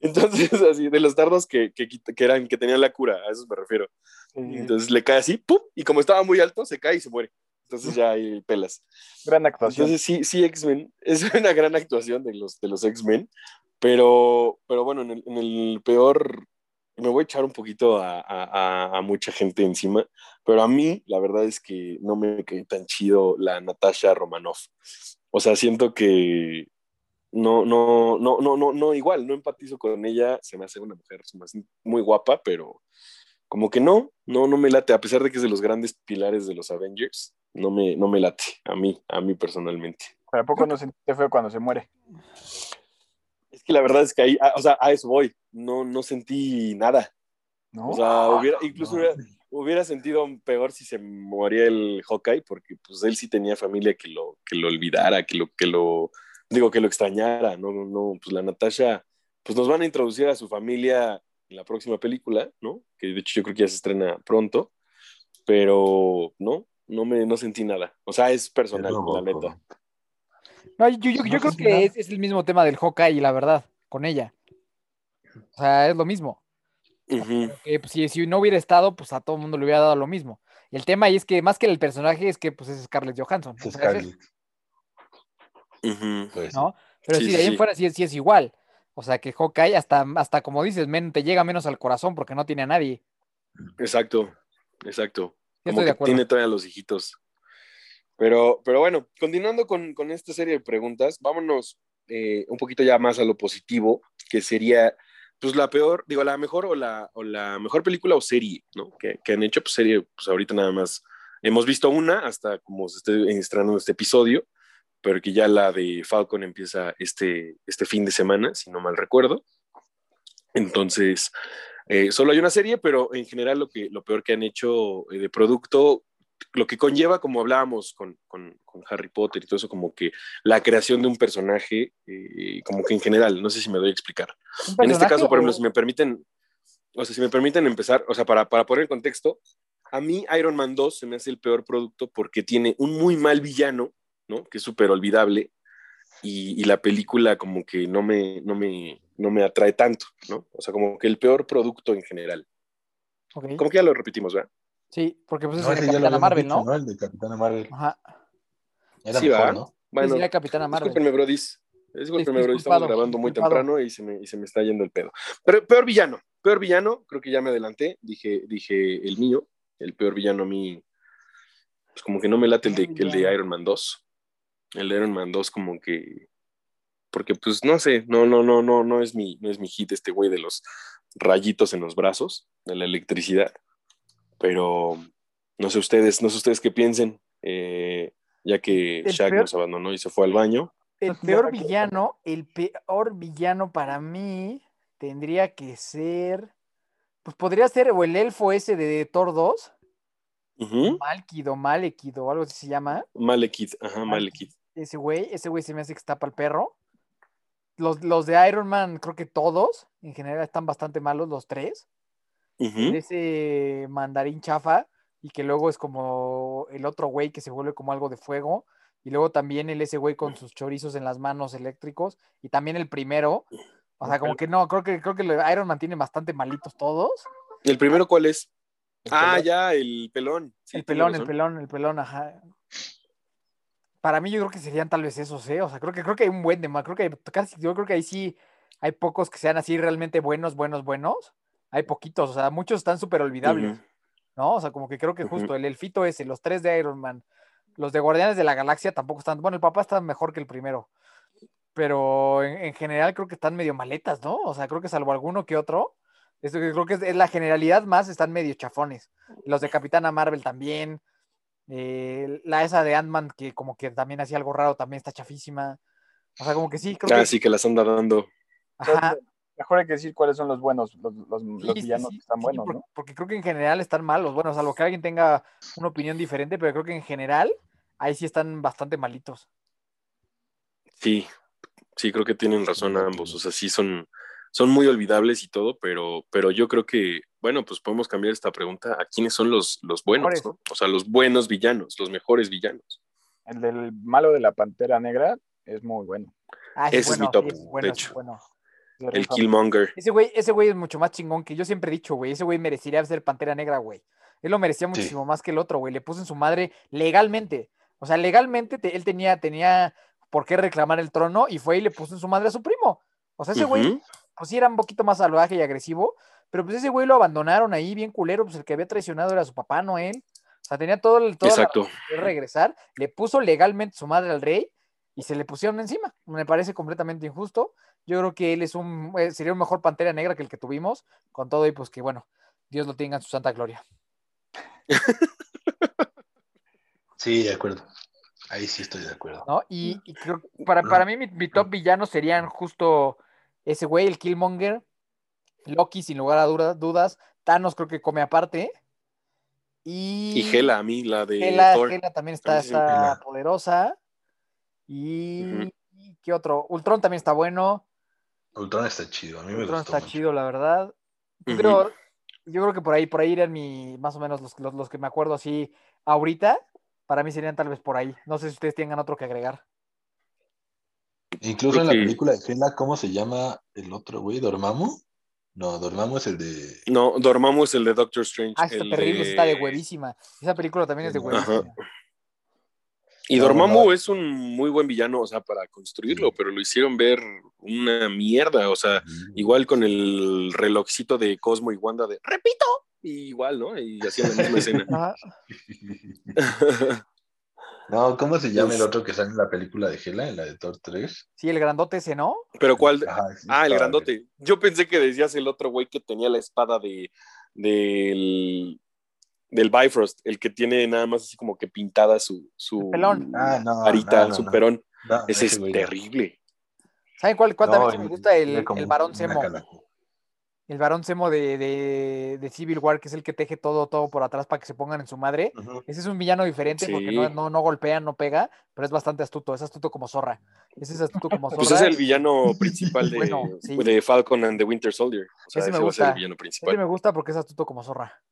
Entonces, así, de los dardos que, que, que eran, que tenían la cura, a eso me refiero. Entonces le cae así, ¡pum! Y como estaba muy alto, se cae y se muere. Entonces ya hay pelas. gran actuación. Entonces sí, sí, X-Men. Es una gran actuación de los, de los X-Men. Pero, pero bueno, en el, en el peor, me voy a echar un poquito a, a- a- mucha gente encima. Pero a mí, la verdad es que no me cae tan chido la Natasha Romanoff. O sea, siento que no, no, no, no, no, no, igual, no empatizo con ella. Se me hace una mujer muy guapa, pero como que no, no, no me late, a pesar de que es de los grandes pilares de los Avengers, no me, no me late, a mí, a mí personalmente. ¿Pero a poco no sentiste feo cuando se muere? Es que la verdad es que ahí, a- o sea, a eso voy, no, no sentí nada. ¿No? O sea, hubiera, incluso hubiera, hubiera sentido peor si se moría el Hawkeye, porque pues él sí tenía familia que lo, que lo olvidara, que lo, que lo, digo, que lo extrañara, no, no, no, pues la Natasha, pues nos van a introducir a su familia en la próxima película, ¿no? Que de hecho yo creo que ya se estrena pronto, pero no, no me, no sentí nada. O sea, es personal, la neta. No, yo, yo- yo No creo nada. que es, es el mismo tema del Hawkeye, la verdad, con ella. O sea, es lo mismo. Ujú. Que, pues, si, si no hubiera estado, pues a todo el mundo le hubiera dado lo mismo. Y el tema ahí es que más que el personaje es que pues es Scarlett Johansson. Es sea, pues, ¿no? Pero Sí, sí, sí, de ahí en fuera sí, es- sí es igual. O sea que Hawkeye hasta, hasta como dices, men, te llega menos al corazón porque no tiene a nadie. Exacto, exacto. Sí, Como que tiene todavía los hijitos. Pero, pero bueno, continuando con, con esta serie de preguntas, vámonos eh, un poquito ya más a lo positivo, que sería, pues la peor, digo, la mejor o la, o la mejor película o serie, ¿no? Que, que han hecho, pues serie, pues ahorita nada más hemos visto una hasta como se esté estrenando este episodio, pero que ya la de Falcon empieza este, este fin de semana, si no mal recuerdo. Entonces, eh, solo hay una serie, pero en general lo, que, lo peor que han hecho eh, de producto, lo que conlleva, como hablábamos con, con, con Harry Potter y todo eso, como que la creación de un personaje, eh, como que en general, no sé si me doy a explicar. ¿Un En este caso, por ejemplo, si me permiten, o sea, si me permiten empezar, o sea, para, para poner en contexto, a mí Iron Man 2 se me hace el peor producto porque tiene un muy mal villano, ¿no? Que es súper olvidable y, y la película como que no me, no, me, no me atrae tanto, ¿no? O sea, como que el peor producto en general. Como que ya lo repetimos, ¿verdad? Sí, porque pues es no, el lo Capitana Marvel, dicho, ¿no? El de Capitana Marvel. Ajá. Era Sí, mejor, ¿va? ¿no? Bueno, sería Capitana Marvel. discúlpenme, Brodis. Discúlpenme, Dis- Brodis, estamos grabando muy disculpado. temprano y se, me, y se me está yendo el pedo. Pero peor villano, peor villano, creo que ya me adelanté, dije, dije el mío, el peor villano a mí, pues como que no me late el de, el de. Iron Man 2. El Iron Man 2 como que, porque pues no sé, no, no, no, no, no es mi, no es mi hit este güey de los rayitos en los brazos, de la electricidad. Pero no sé ustedes, no sé ustedes qué piensen, eh, ya que El Shaq peor- nos abandonó y se fue al baño. El peor villano, el peor villano para mí tendría que ser. Pues podría ser o el elfo ese de Thor 2, Ujú. Malkid o Malekid o algo así se llama. Malekith, ajá, Malekith. Ese güey, ese güey se me hace que está para el perro. Los, los de Iron Man, creo que todos, en general, están bastante malos, los tres. Ujú. Ese mandarín chafa, y que luego es como el otro güey que se vuelve como algo de fuego. Y luego también el ese güey con sus chorizos en las manos eléctricos. Y también el primero. O sea, como que no, creo que, creo que Iron Man tiene bastante malitos todos. ¿El primero cuál es? El Ah, pelón. ya, el pelón. Sí, el pelón, el pelón, el pelón, ajá. Para mí yo creo que serían tal vez esos, ¿eh? O sea, creo que, creo que hay un buen de más. Creo que hay casi, yo creo que ahí sí hay pocos que sean así realmente buenos, buenos, buenos. Hay poquitos, o sea, muchos están súper olvidables. ¿no? O sea, como que creo que justo el elfito ese, los tres de Iron Man, los de Guardianes de la Galaxia tampoco están, bueno, el papá está mejor que el primero, pero en, en general creo que están medio maletas, ¿no? O sea, creo que salvo alguno que otro, esto que creo que es, es la generalidad más, están medio chafones. Los de Capitana Marvel también. Eh, la esa de Ant-Man, que como que también hacía algo raro, también está chafísima. O sea, como que sí, creo Ah, que. sí, que las anda dando. Ajá, Mejor hay que decir cuáles son los buenos, los, los, los sí, sí, villanos sí, que están sí, buenos, por- ¿no? Porque creo que en general están malos. Bueno, salvo que alguien tenga una opinión diferente, pero creo que en general ahí sí están bastante malitos. Sí, sí, creo que tienen razón ambos. O sea, sí son, son muy olvidables y todo, pero, pero yo creo que, bueno, pues podemos cambiar esta pregunta a quiénes son los, los buenos. ¿no? O sea, los buenos villanos, los mejores villanos. El del malo de la pantera negra es muy bueno. Ah, Ese es mi top, de bueno, hecho. bueno. El. Killmonger. Ese güey, ese güey es mucho más chingón que yo siempre he dicho, güey. Ese güey merecería ser Pantera Negra, güey. Él lo merecía muchísimo más que el otro, güey. Le puso en su madre legalmente. O sea, legalmente te- él tenía, tenía por qué reclamar el trono y fue y le puso en su madre a su primo. O sea, ese güey. Pues sí era un poquito más salvaje y agresivo, pero pues ese güey lo abandonaron ahí bien culero, pues el que había traicionado era su papá, no él. O sea, tenía todo el, toda la Exacto. de regresar, le puso legalmente su madre al rey y se le pusieron encima. Me parece completamente injusto. Yo creo que él es un, eh, sería un mejor pantera negra que el que tuvimos, con todo y pues que bueno, Dios lo tenga en su santa gloria. Sí, de acuerdo. Ahí sí estoy de acuerdo. ¿no? Y, y creo que para, para mí mi, mi top villanos serían justo ese güey, el Killmonger, Loki sin lugar a dudas, Thanos creo que come aparte. Y, Y Hela, a mí, la de Hela, Thor. Hela también está, está poderosa. Y, ¿qué otro? Ultron también está bueno. Ultron está chido. A mí me Ultron gustó está mucho. chido, la verdad. Yo creo, yo creo que por ahí, por ahí eran mi, más o menos los, los, los que me acuerdo así ahorita. Para mí serían tal vez por ahí. No sé si ustedes tengan otro que agregar. Incluso Creo en la que- película de Hela, ¿cómo se llama el otro güey? ¿Dormammu? No, Dormammu es el de. No, Dormammu es el de Doctor Strange. Ah, está terrible, de- está de huevísima. Esa película también es de Ajá. huevísima. Y No, Dormammu no. es un muy buen villano, o sea, para construirlo, pero lo hicieron ver una mierda, o sea, igual con el relojcito de Cosmo y Wanda de repito, y igual, ¿no? Y hacían la misma escena. No, ¿cómo se llama el otro que sale en la película de Hela, en la de Thor 3? Sí, el grandote ese, ¿no? Pero ¿cuál? Ajá, sí, Ah, el grandote. Yo pensé que decías el otro güey que tenía la espada de del del Bifrost, el que tiene nada más así como que pintada su su El pelón. Ah, no. arita, no, no, su no. perón. No, Ese es terrible. ¿Saben cuál, cuál No, también sí me el- gusta? El, el varón Semo. cala- El varón Semo de, de, de Civil War, que es el que teje todo, todo por atrás para que se pongan en su madre. Ese es un villano diferente porque no, no, no golpea, no pega, pero es bastante astuto. Es astuto como zorra. Ese es astuto como zorra. Pues es el villano principal de, Bueno, sí. de Falcon and the Winter Soldier. O sea, Ese ese, me va a ser el gusta. villano Ese principal. me gusta porque es astuto como zorra.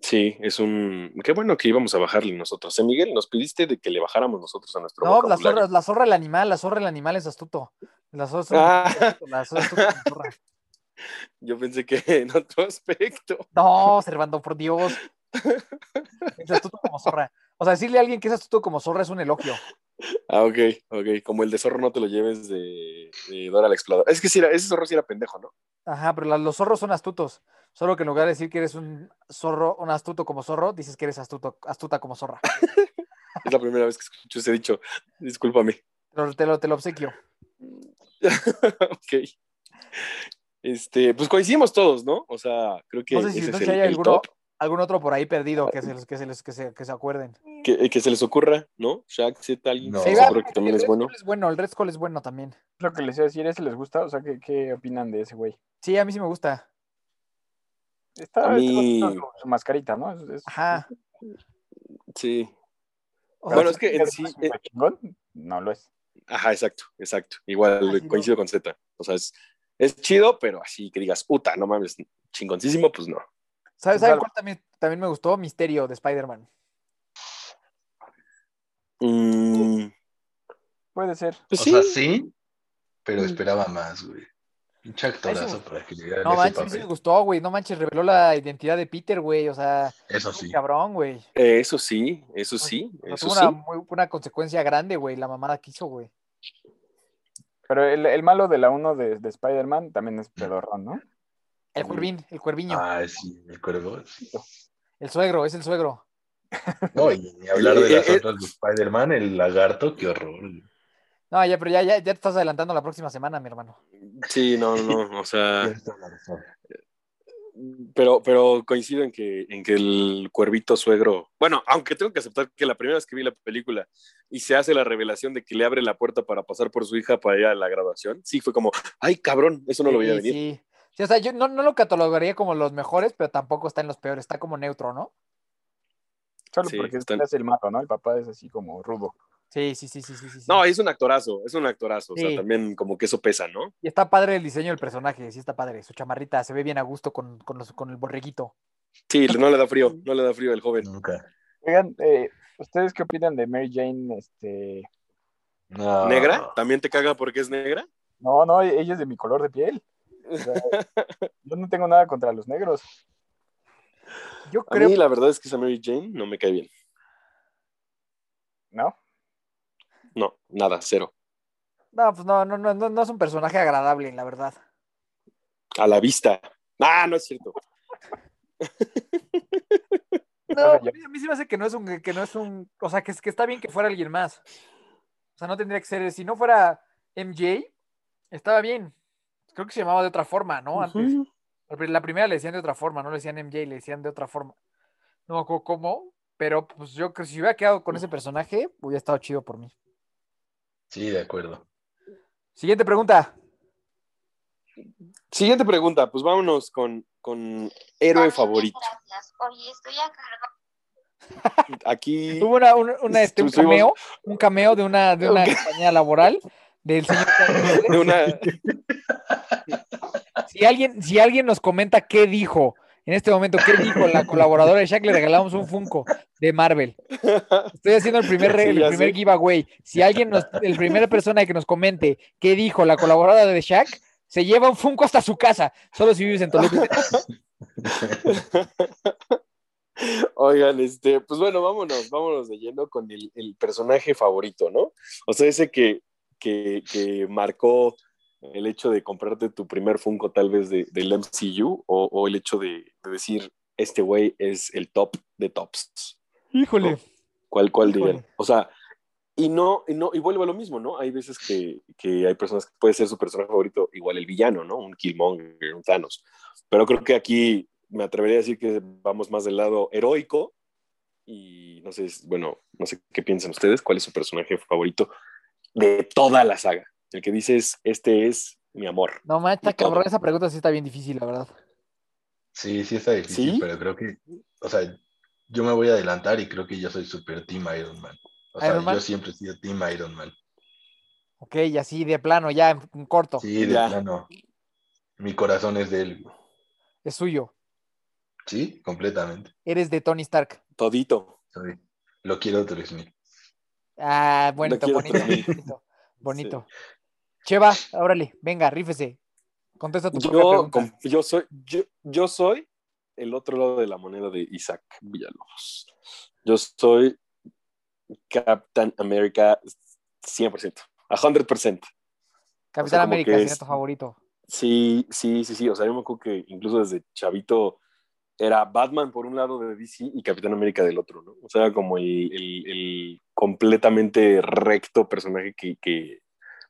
Sí, es un. Qué bueno que íbamos a bajarle nosotros. ¿Eh, Miguel? Nos pidiste de que le bajáramos nosotros a nuestro No, la zorra, la zorra el animal, la zorra el animal es astuto. La zorra, Ah. la zorra es astuto como zorra. Yo pensé que en otro aspecto. No, Servando, por Dios. Es astuto como zorra. O sea, decirle a alguien que es astuto como zorra es un elogio. Ah, ok, ok. Como el de zorro no te lo lleves de, de Dora la exploradora. Es que sí ese zorro sí era pendejo, ¿no? Ajá, pero la- los zorros son astutos. Solo que en lugar de decir que eres un zorro, un astuto como zorro, dices que eres astuto, astuta como zorra. Es la primera vez que escucho ese dicho. Discúlpame. Pero te lo, te lo obsequio. ok. Este, pues coincidimos todos, ¿no? O sea, creo que No sé si, ese no es sé si el, hay el alguno, top. algún otro por ahí perdido que se, les- que se, les- que se, que se acuerden. Que, que se les ocurra, ¿no? Shaq, Z, alguien No. Sí, se va, que también el es bueno. Skull es bueno, el Red Skull es bueno también. Lo que les iba a decir, ¿ese les gusta? O sea, ¿qué, qué opinan de ese güey? Sí, a mí sí me gusta. Está, A mí- está su, su mascarita, ¿no? Es- es- Ajá. Sí. O sea, Bueno, es que en sí. ¿Es eh, chingón? No lo es. Ajá, exacto, exacto. Igual Ah, coincido con Z. O sea, es, es chido, pero así que digas, puta, no mames, chingoncísimo, pues no. ¿Sabes. ¿saben cuál también, también me gustó? Misterio de Spider-Man. Mm, Puede ser. pues O sí. sea, sí, pero Mm. esperaba más, güey. Pinche actorazo me- para que llegara No manches, a mí sí me papel. gustó, güey. No manches, reveló la identidad de Peter, güey. O sea, Eso sí. cabrón, güey. Eh, Eso sí, eso sí, O sea, eso tuvo sí. una, muy- una consecuencia grande, güey, la mamada que hizo, güey. Pero el, el malo de la 1 de, de Spider-Man también es pedorrón, ¿no? El cuervín, el cuerviño. Ah, sí, el cuervo. sí. El suegro, es el suegro. No, y ni hablar de las eh, otras de Spider-Man, el lagarto, qué horror. No, ya, pero ya, ya, ya te estás adelantando la próxima semana, mi hermano. Sí, no, no, no, o sea, Tienes toda la razón. Pero, pero coincido en que, en que el cuervito suegro, bueno, aunque tengo que aceptar que la primera vez que vi la película y se hace la revelación de que le abre la puerta para pasar por su hija para ir a la graduación, sí fue como, ay, cabrón, eso no lo veía Sí, venir. Sí. Sí, o sea, yo no, no lo catalogaría como los mejores, pero tampoco está en los peores, está como neutro, ¿no? Solo Sí, porque están- es el malo, ¿no? El papá es así como rudo. Sí, sí, sí, sí, sí, sí. No, es un actorazo, es un actorazo, o sea, también como que eso pesa, ¿no? Y está padre el diseño del personaje, sí está padre. Su chamarrita se ve bien a gusto con, con, los- con el borreguito. Sí, no le da frío, no le da frío al joven. Nunca. Oigan, eh, ¿ustedes qué opinan de Mary Jane? Este, No. ¿Negra? ¿También te caga porque es negra? No, no, ella es de mi color de piel. O sea, yo no tengo nada contra los negros. Yo A creo mí la verdad es que esa Mary Jane no me cae bien. ¿No? No, nada, cero. No, pues no, no, no, no, no es un personaje agradable, la verdad. A la vista. Ah, no es cierto. No, a mí, a mí se me hace que no es un, que no es un, o sea, que, es- que está bien que fuera alguien más. O sea, no tendría que ser, si no fuera MJ, estaba bien. Creo que se llamaba de otra forma, ¿no? Antes. La pri- La primera le decían de otra forma, no le decían MJ, le decían de otra forma. No me acuerdo cómo, pero pues yo creo que si hubiera quedado con ese personaje, hubiera estado chido por mí. Sí, de acuerdo. Siguiente pregunta. Siguiente pregunta, pues vámonos con, con héroe favorito. Gracias. Oye, estoy a cargo. Aquí, Hubo una, una- una, este, un Estuvimos- cameo, un cameo de una, de una Ok. compañía laboral del señor. Carlos de una, Si alguien, si alguien nos comenta qué dijo en este momento, qué dijo la colaboradora de Shaq, le regalamos un Funko de Marvel. Estoy haciendo el primer, Sí, el primer giveaway. Si alguien nos, el primera persona que nos comente qué dijo la colaboradora de Shaq, se lleva un Funko hasta su casa, solo si vives en Toluca. Oigan, este, pues bueno, vámonos, vámonos de lleno con el, el personaje favorito, ¿no? O sea, ese que, que, que marcó el hecho de comprarte tu primer Funko tal vez de, del MCU o, o el hecho de, de decir, este güey es el top de tops. Híjole. ¿Cuál, cuál dirían? O sea, y no, y no, y vuelvo a lo mismo, ¿no? Hay veces que, que hay personas que puede ser su personaje favorito, igual el villano, ¿no? Un Killmonger, un Thanos. Pero creo que aquí me atrevería a decir que vamos más del lado heroico. Y no sé, bueno, no sé qué piensan ustedes, cuál es su personaje favorito de toda la saga. El que dices, este es mi amor. No todo. cabrón, esa pregunta sí está bien difícil, la verdad. Sí, sí está difícil, ¿Sí? pero creo que, o sea, yo me voy a adelantar y creo que yo soy super Team Iron Man. O sea, Iron Man. yo siempre he sido Team Iron Man. Ok, y así de plano, ya en, en corto, Sí, de Ya. plano. Mi corazón es de él. es suyo. Sí, completamente. Eres de Tony Stark. Todito. Soy- Lo quiero 3000. Ah, bonito, quiero bonito, bonito, bonito. Cheva, órale, venga, rífese. Contesta tu Yo, pregunta. yo, soy, yo, yo soy el otro lado de la moneda de Isaac Villalobos. Yo soy Captain America 100%, a 100%. Capitán o sea, América, es- tu favorito. Sí, sí, sí, sí. O sea, yo me acuerdo que incluso desde chavito era Batman por un lado de DC y Capitán América del otro, ¿no? O sea, como el, el- el completamente recto personaje que, que-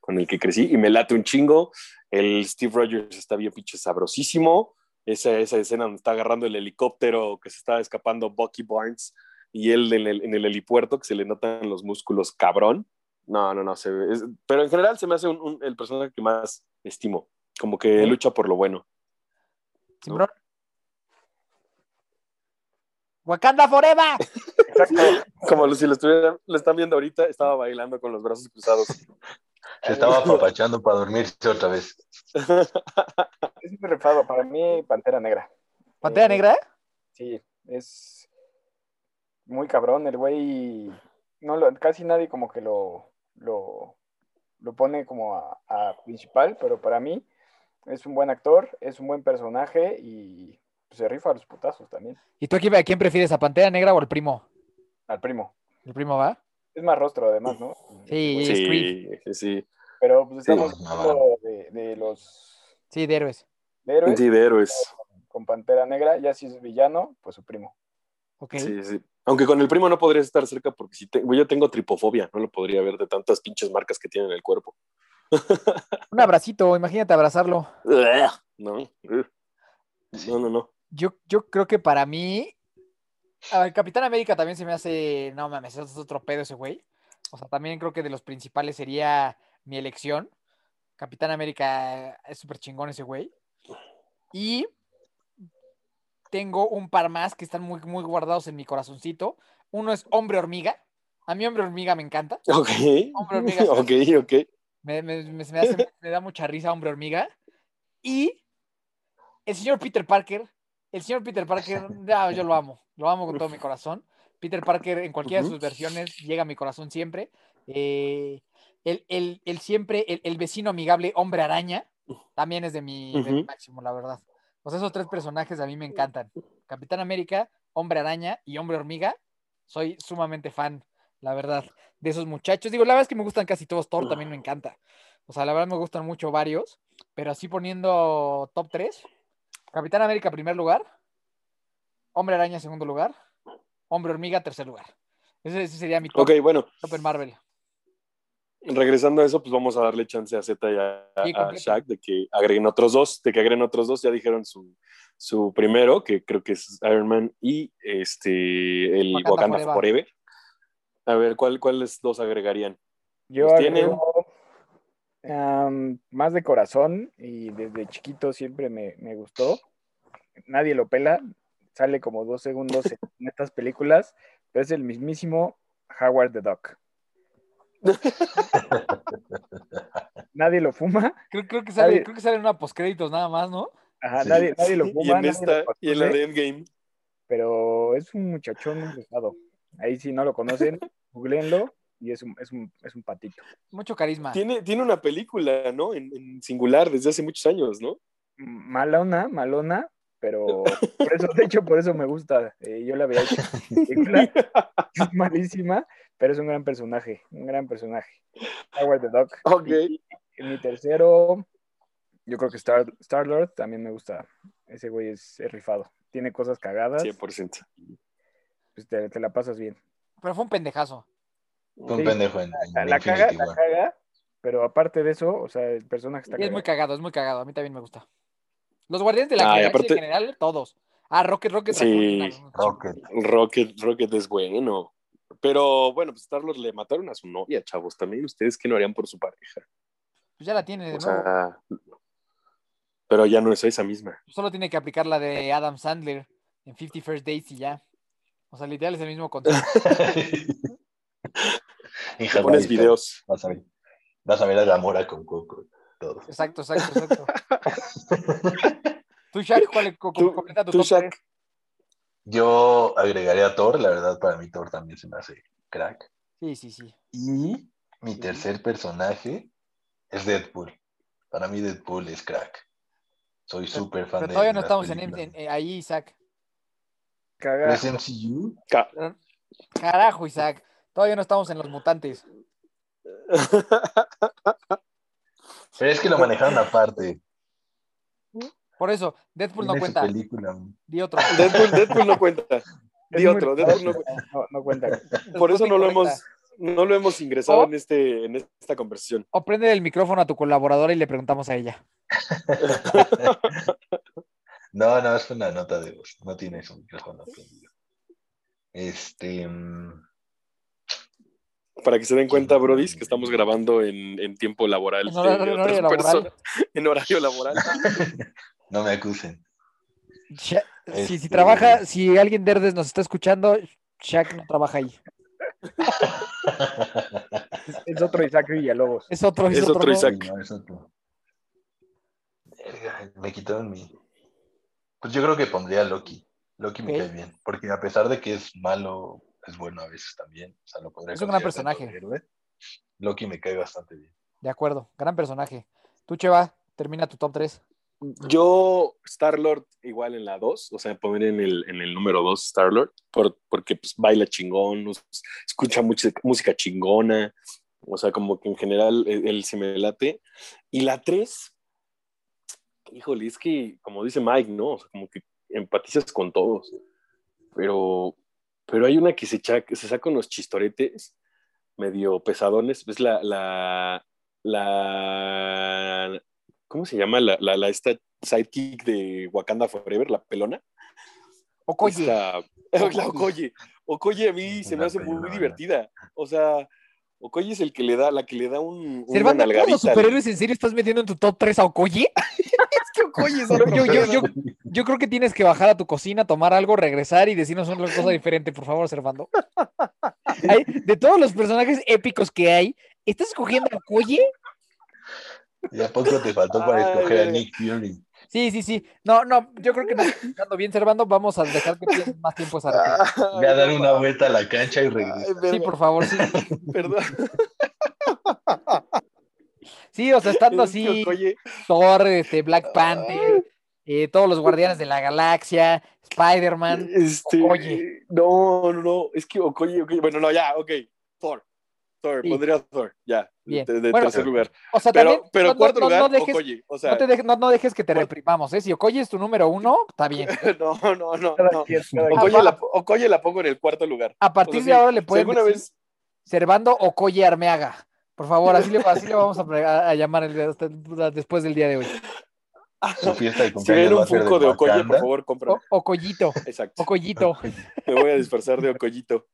con el que crecí y me late un chingo. El Steve Rogers está bien pinche sabrosísimo. Esa, esa escena donde está agarrando el helicóptero que se está escapando Bucky Barnes y él en el, en el helipuerto que se le notan los músculos cabrón. No, no, no. Se ve- es- pero en general se me hace un- un- el personaje que más estimo. Como que lucha por lo bueno. Simbrón. Wakanda Forever. Exacto. Como si lo, estuvieran, lo están viendo ahorita, estaba bailando con los brazos cruzados. Se estaba apapachando para dormirse otra vez. Es muy rifado. Para mí, Pantera Negra. Pantera Eh, Negra. Sí, es muy cabrón. El güey, no lo- casi nadie como que lo, lo, lo pone como a, a principal, pero para mí es un buen actor, es un buen personaje y pues, se rifa a los putazos también. ¿Y tú aquí a quién prefieres, a Pantera Negra o al primo? Al primo. El primo va. Es más rostro además, ¿no? Sí, Sí, sí, sí. Pero pues estamos hablando de, de los Sí, de héroes. de héroes Sí, de héroes. con Pantera Negra, ya si es villano, pues su primo. Ok. Sí, sí. Aunque con el primo no podría estar cerca porque si te- yo tengo tripofobia, no lo podría ver de tantas pinches marcas que tiene en el cuerpo. Un abracito, imagínate abrazarlo. No, no, no, no. Yo, yo creo que para mí. A ver, Capitán América también se me hace. No mames, es otro pedo ese güey. O sea, también creo que de los principales sería mi elección. Capitán América es súper chingón ese güey. Y tengo un par más que están muy, muy guardados en mi corazoncito. Uno es Hombre Hormiga. A mí Hombre Hormiga me encanta. Ok. Hombre hormiga. Ok, ok. Me, me- me- hace- me da mucha risa Hombre Hormiga. Y el señor Peter Parker. El señor Peter Parker, ah, yo lo amo. Lo amo con todo mi corazón. Peter Parker en cualquiera de sus versiones llega a mi corazón siempre. Eh, El, el- el siempre, el, el vecino amigable hombre araña, también es de mi, de mi Ujú. máximo, la verdad. Sea, esos tres personajes a mí me encantan. Capitán América, hombre araña y hombre hormiga. Soy sumamente fan, la verdad, de esos muchachos. Digo, la verdad es que me gustan casi todos. Thor también me encanta. O sea, la verdad me gustan mucho varios. Pero así poniendo top 3. Capitán América, primer lugar. Hombre araña, segundo lugar. Hombre hormiga, tercer lugar. Ese, ese sería mi top, Ok, bueno, top en Marvel. regresando a eso, pues vamos a darle chance a Z y a, Sí, a completo. Shaq de que agreguen otros dos, de que agreguen otros dos. Ya dijeron su, su primero, que creo que es Iron Man, y este el Wakanda Wakanda, Forever. Forever. A ver, ¿cuál, ¿cuáles dos agregarían? Yo Pues tienen- agrego, am, más de corazón y desde chiquito siempre me, me gustó. Nadie lo pela, sale como dos segundos en, en estas películas, pero es el mismísimo Howard the Duck. Nadie lo fuma, Creo, creo que sale, Nadie- creo que sale en una postcréditos nada más, ¿no? ajá, Sí. nadie, nadie lo Y fuma, en nadie esta, lo y en la de Endgame. pero es un muchachón muy pesado. Ahí si no lo conocen, googleenlo y es un, es un, es un patito. Mucho carisma. Tiene, tiene una película, ¿no? En, en singular desde hace muchos años, ¿no? malona, malona, pero por eso, de hecho, por eso me gusta. Eh, yo la había hecho es malísima, pero es un gran personaje, un gran personaje. Howard the Duck. Ok. Y, y mi tercero, yo creo que Star, Star Lord también me gusta. Ese güey es, es rifado. Tiene cosas cagadas, 100%. pues te, te la pasas bien. Pero fue un pendejazo. Fue un Sí. pendejo en, en La, caga, la caga, pero aparte de eso, o sea, el personaje está Y es muy cagado, es muy cagado. A mí también me gusta. Los guardianes de la y galaxia aparte- en general, todos. Ah, Rocket, Rocket. Sí, Rocket. Rocket, Rocket es bueno. Pero bueno, pues Star-Lord le mataron a su novia, chavos. También ustedes, ¿qué no harían por su pareja? Pues ya la tiene de O nuevo. sea, pero ya no es esa misma. Solo tiene que aplicar la de Adam Sandler en 50 First Dates y ya. O sea, literal es el mismo concepto. Hawái pones videos. Vas a ver. Vas a ver a Gamora con Coco. Todo. Exacto, exacto, exacto. Tú, Shaq, ¿cuál co- Tú- completa tu tú, top Shaq. Yo agregaría a Thor, la verdad, para mí Thor también se me hace crack. Sí, sí, sí. Y mi tercer personaje es Deadpool. Para mí Deadpool es crack. Soy súper fan Pero de todavía no estamos en, películas. en- eh, ahí, Isaac. Caga. ¿Pero es MCU? Ca- Carajo, Isaac. Todavía no estamos en los mutantes. Pero es que lo manejaron aparte. Por eso, Deadpool no cuenta. película. Di otro. Deadpool, Deadpool no cuenta. Di otro, Deadpool no cuenta. no, no cuenta. Por eso no lo hemos, no lo hemos ingresado O- en, este, en esta conversación. O prende el micrófono a tu colaboradora y le preguntamos a ella. No, no, es una nota de voz. No tiene su micrófono prendido. Este. mm, Para que se den cuenta, Brodis, que estamos grabando en, en tiempo laboral. En horario- de en horario otras laboral. personas. En horario laboral. no me acusen. Sha- Si, si Este- trabaja, si alguien de Herdes nos está escuchando, Shaq no trabaja ahí. Es, es otro Isaac Villalobos. Es otro, es, Es otro. Isaac. No, es otro. Verga, me quitaron mi. Pues yo creo que pondría a Loki. Loki me cae bien. Porque a pesar de que es malo, es bueno a veces también. O sea, lo podría Es un gran personaje. Loki me cae bastante bien. De acuerdo, gran personaje. Tú, Cheva, termina tu top 3. Yo, Star-Lord, igual en la 2, o sea, poner en el, en el número 2 Star-Lord, por, porque pues, baila chingón, escucha mucha música chingona, o sea, como que en general él, él se me late. Y la 3, híjole, es que, como dice Mike, ¿no? O sea, como que empatizas con todos, pero, pero hay una que se, se saca unos chistoretes medio pesadones, es la, la, la, ¿cómo se llama? La, la, la esta sidekick de Wakanda Forever, la pelona. Okoye. Esta- la Okoye. Okoye a mí se me hace muy divertida. O sea, Okoye es el que le da, la que le da un, Servando, ¿todos los superhéroes en serio estás metiendo en tu top 3 a Okoye? Yo, yo, yo, pedo. yo, yo creo que tienes que bajar a tu cocina, tomar algo, regresar y decirnos una cosa diferente, por favor, Servando. De todos los personajes épicos que hay, ¿estás escogiendo a Okoye? ¿Y a poco te faltó para Ay, escoger a. Nick Fury? Sí, sí, sí. No, no, yo creo que no estás escuchando bien, Servando. Vamos a dejar que tienes más tiempo esa. Voy a dar una vuelta a la cancha y verga, Sí, por favor, sí. Perdón. Sí, o sea, estando así, Thor, este, Black Panther, eh, todos los Guardianes de la Galaxia, Spider-Man. Este, Okoye. No, no, no, es que Okoye, Okoye. Bueno, no, ya, ok. Thor. Thor, Sí. pondría Thor, ya. Bien. De, de Bueno, tercer lugar. O sea, Pero, también. pero no- cuarto no- no lugar, dejes, Okoye. O sea, no, te dejes- no- no dejes que te Cuarto- reprimamos, ¿eh? Si Okoye es tu número uno, está bien. no, no, no, Okoye la, Okoye la pongo en el cuarto lugar. A partir O sea, de ahora le alguna decir vez Servando Okoye Armeaga. Por favor, así le, así le vamos a, pre- a- a llamar el- hasta- después del día de hoy. Su fiesta de si cumpleaños ven va un Funko de Okoye, por favor, compren. O- Okoyito, Exacto. Okoyito. Me voy a disfrazar de Okoyito.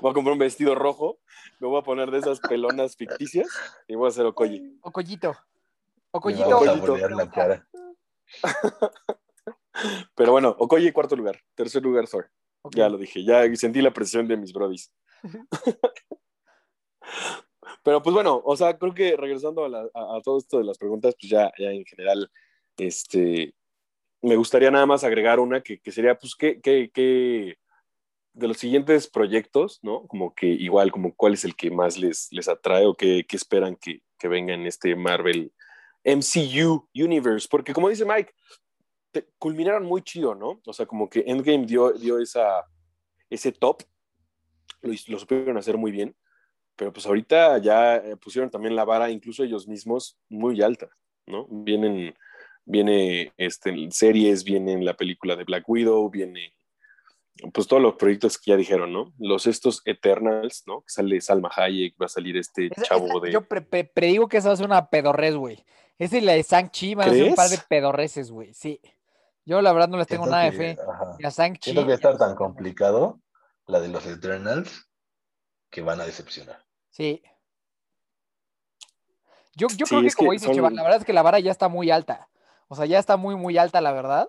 Voy a comprar un vestido rojo, me voy a poner de esas pelonas ficticias y voy a hacer Okoye. Okoyito. Le Okoyito. vamos a Okoyito. bolear la cara. Pero bueno, Okoye cuarto lugar, tercer lugar Thor. Ya lo dije, ya sentí la presión de mis brodis. Pero pues bueno, o sea, creo que regresando a, la- todo esto de las preguntas, pues ya, ya en general, este, me gustaría nada más agregar una que, que sería, pues, ¿qué, qué, qué de los siguientes proyectos, ¿no? Como que igual, como cuál es el que más les, les atrae o qué, qué esperan que, que venga en este Marvel MCU Universe, porque como dice Mike, culminaron muy chido, ¿no? O sea, como que Endgame dio, dio esa, ese top, lo, lo supieron hacer muy bien, pero pues ahorita ya eh, pusieron también la vara, incluso ellos mismos, muy alta, ¿no? Vienen, viene este, series, viene la película de Black Widow, viene pues todos los proyectos que ya dijeron, ¿no? Los estos Eternals, ¿no? Que sale Salma Hayek, va a salir este chavo de... Yo pre- pre- predigo que esa va a ser una pedorrez, güey. Esa y la de Sang-Chi van a ser un par de pedorreces, güey. Sí. Yo la verdad no les tengo Siento nada de que- fe. ajá. Ni a Sang-Chi. Siento que estar tan complicado la de los Eternals que van a decepcionar. Sí. Yo, yo Sí, creo que como dice son- Cheval, la verdad es que la vara ya está muy alta. O sea, ya está muy, muy alta, la verdad.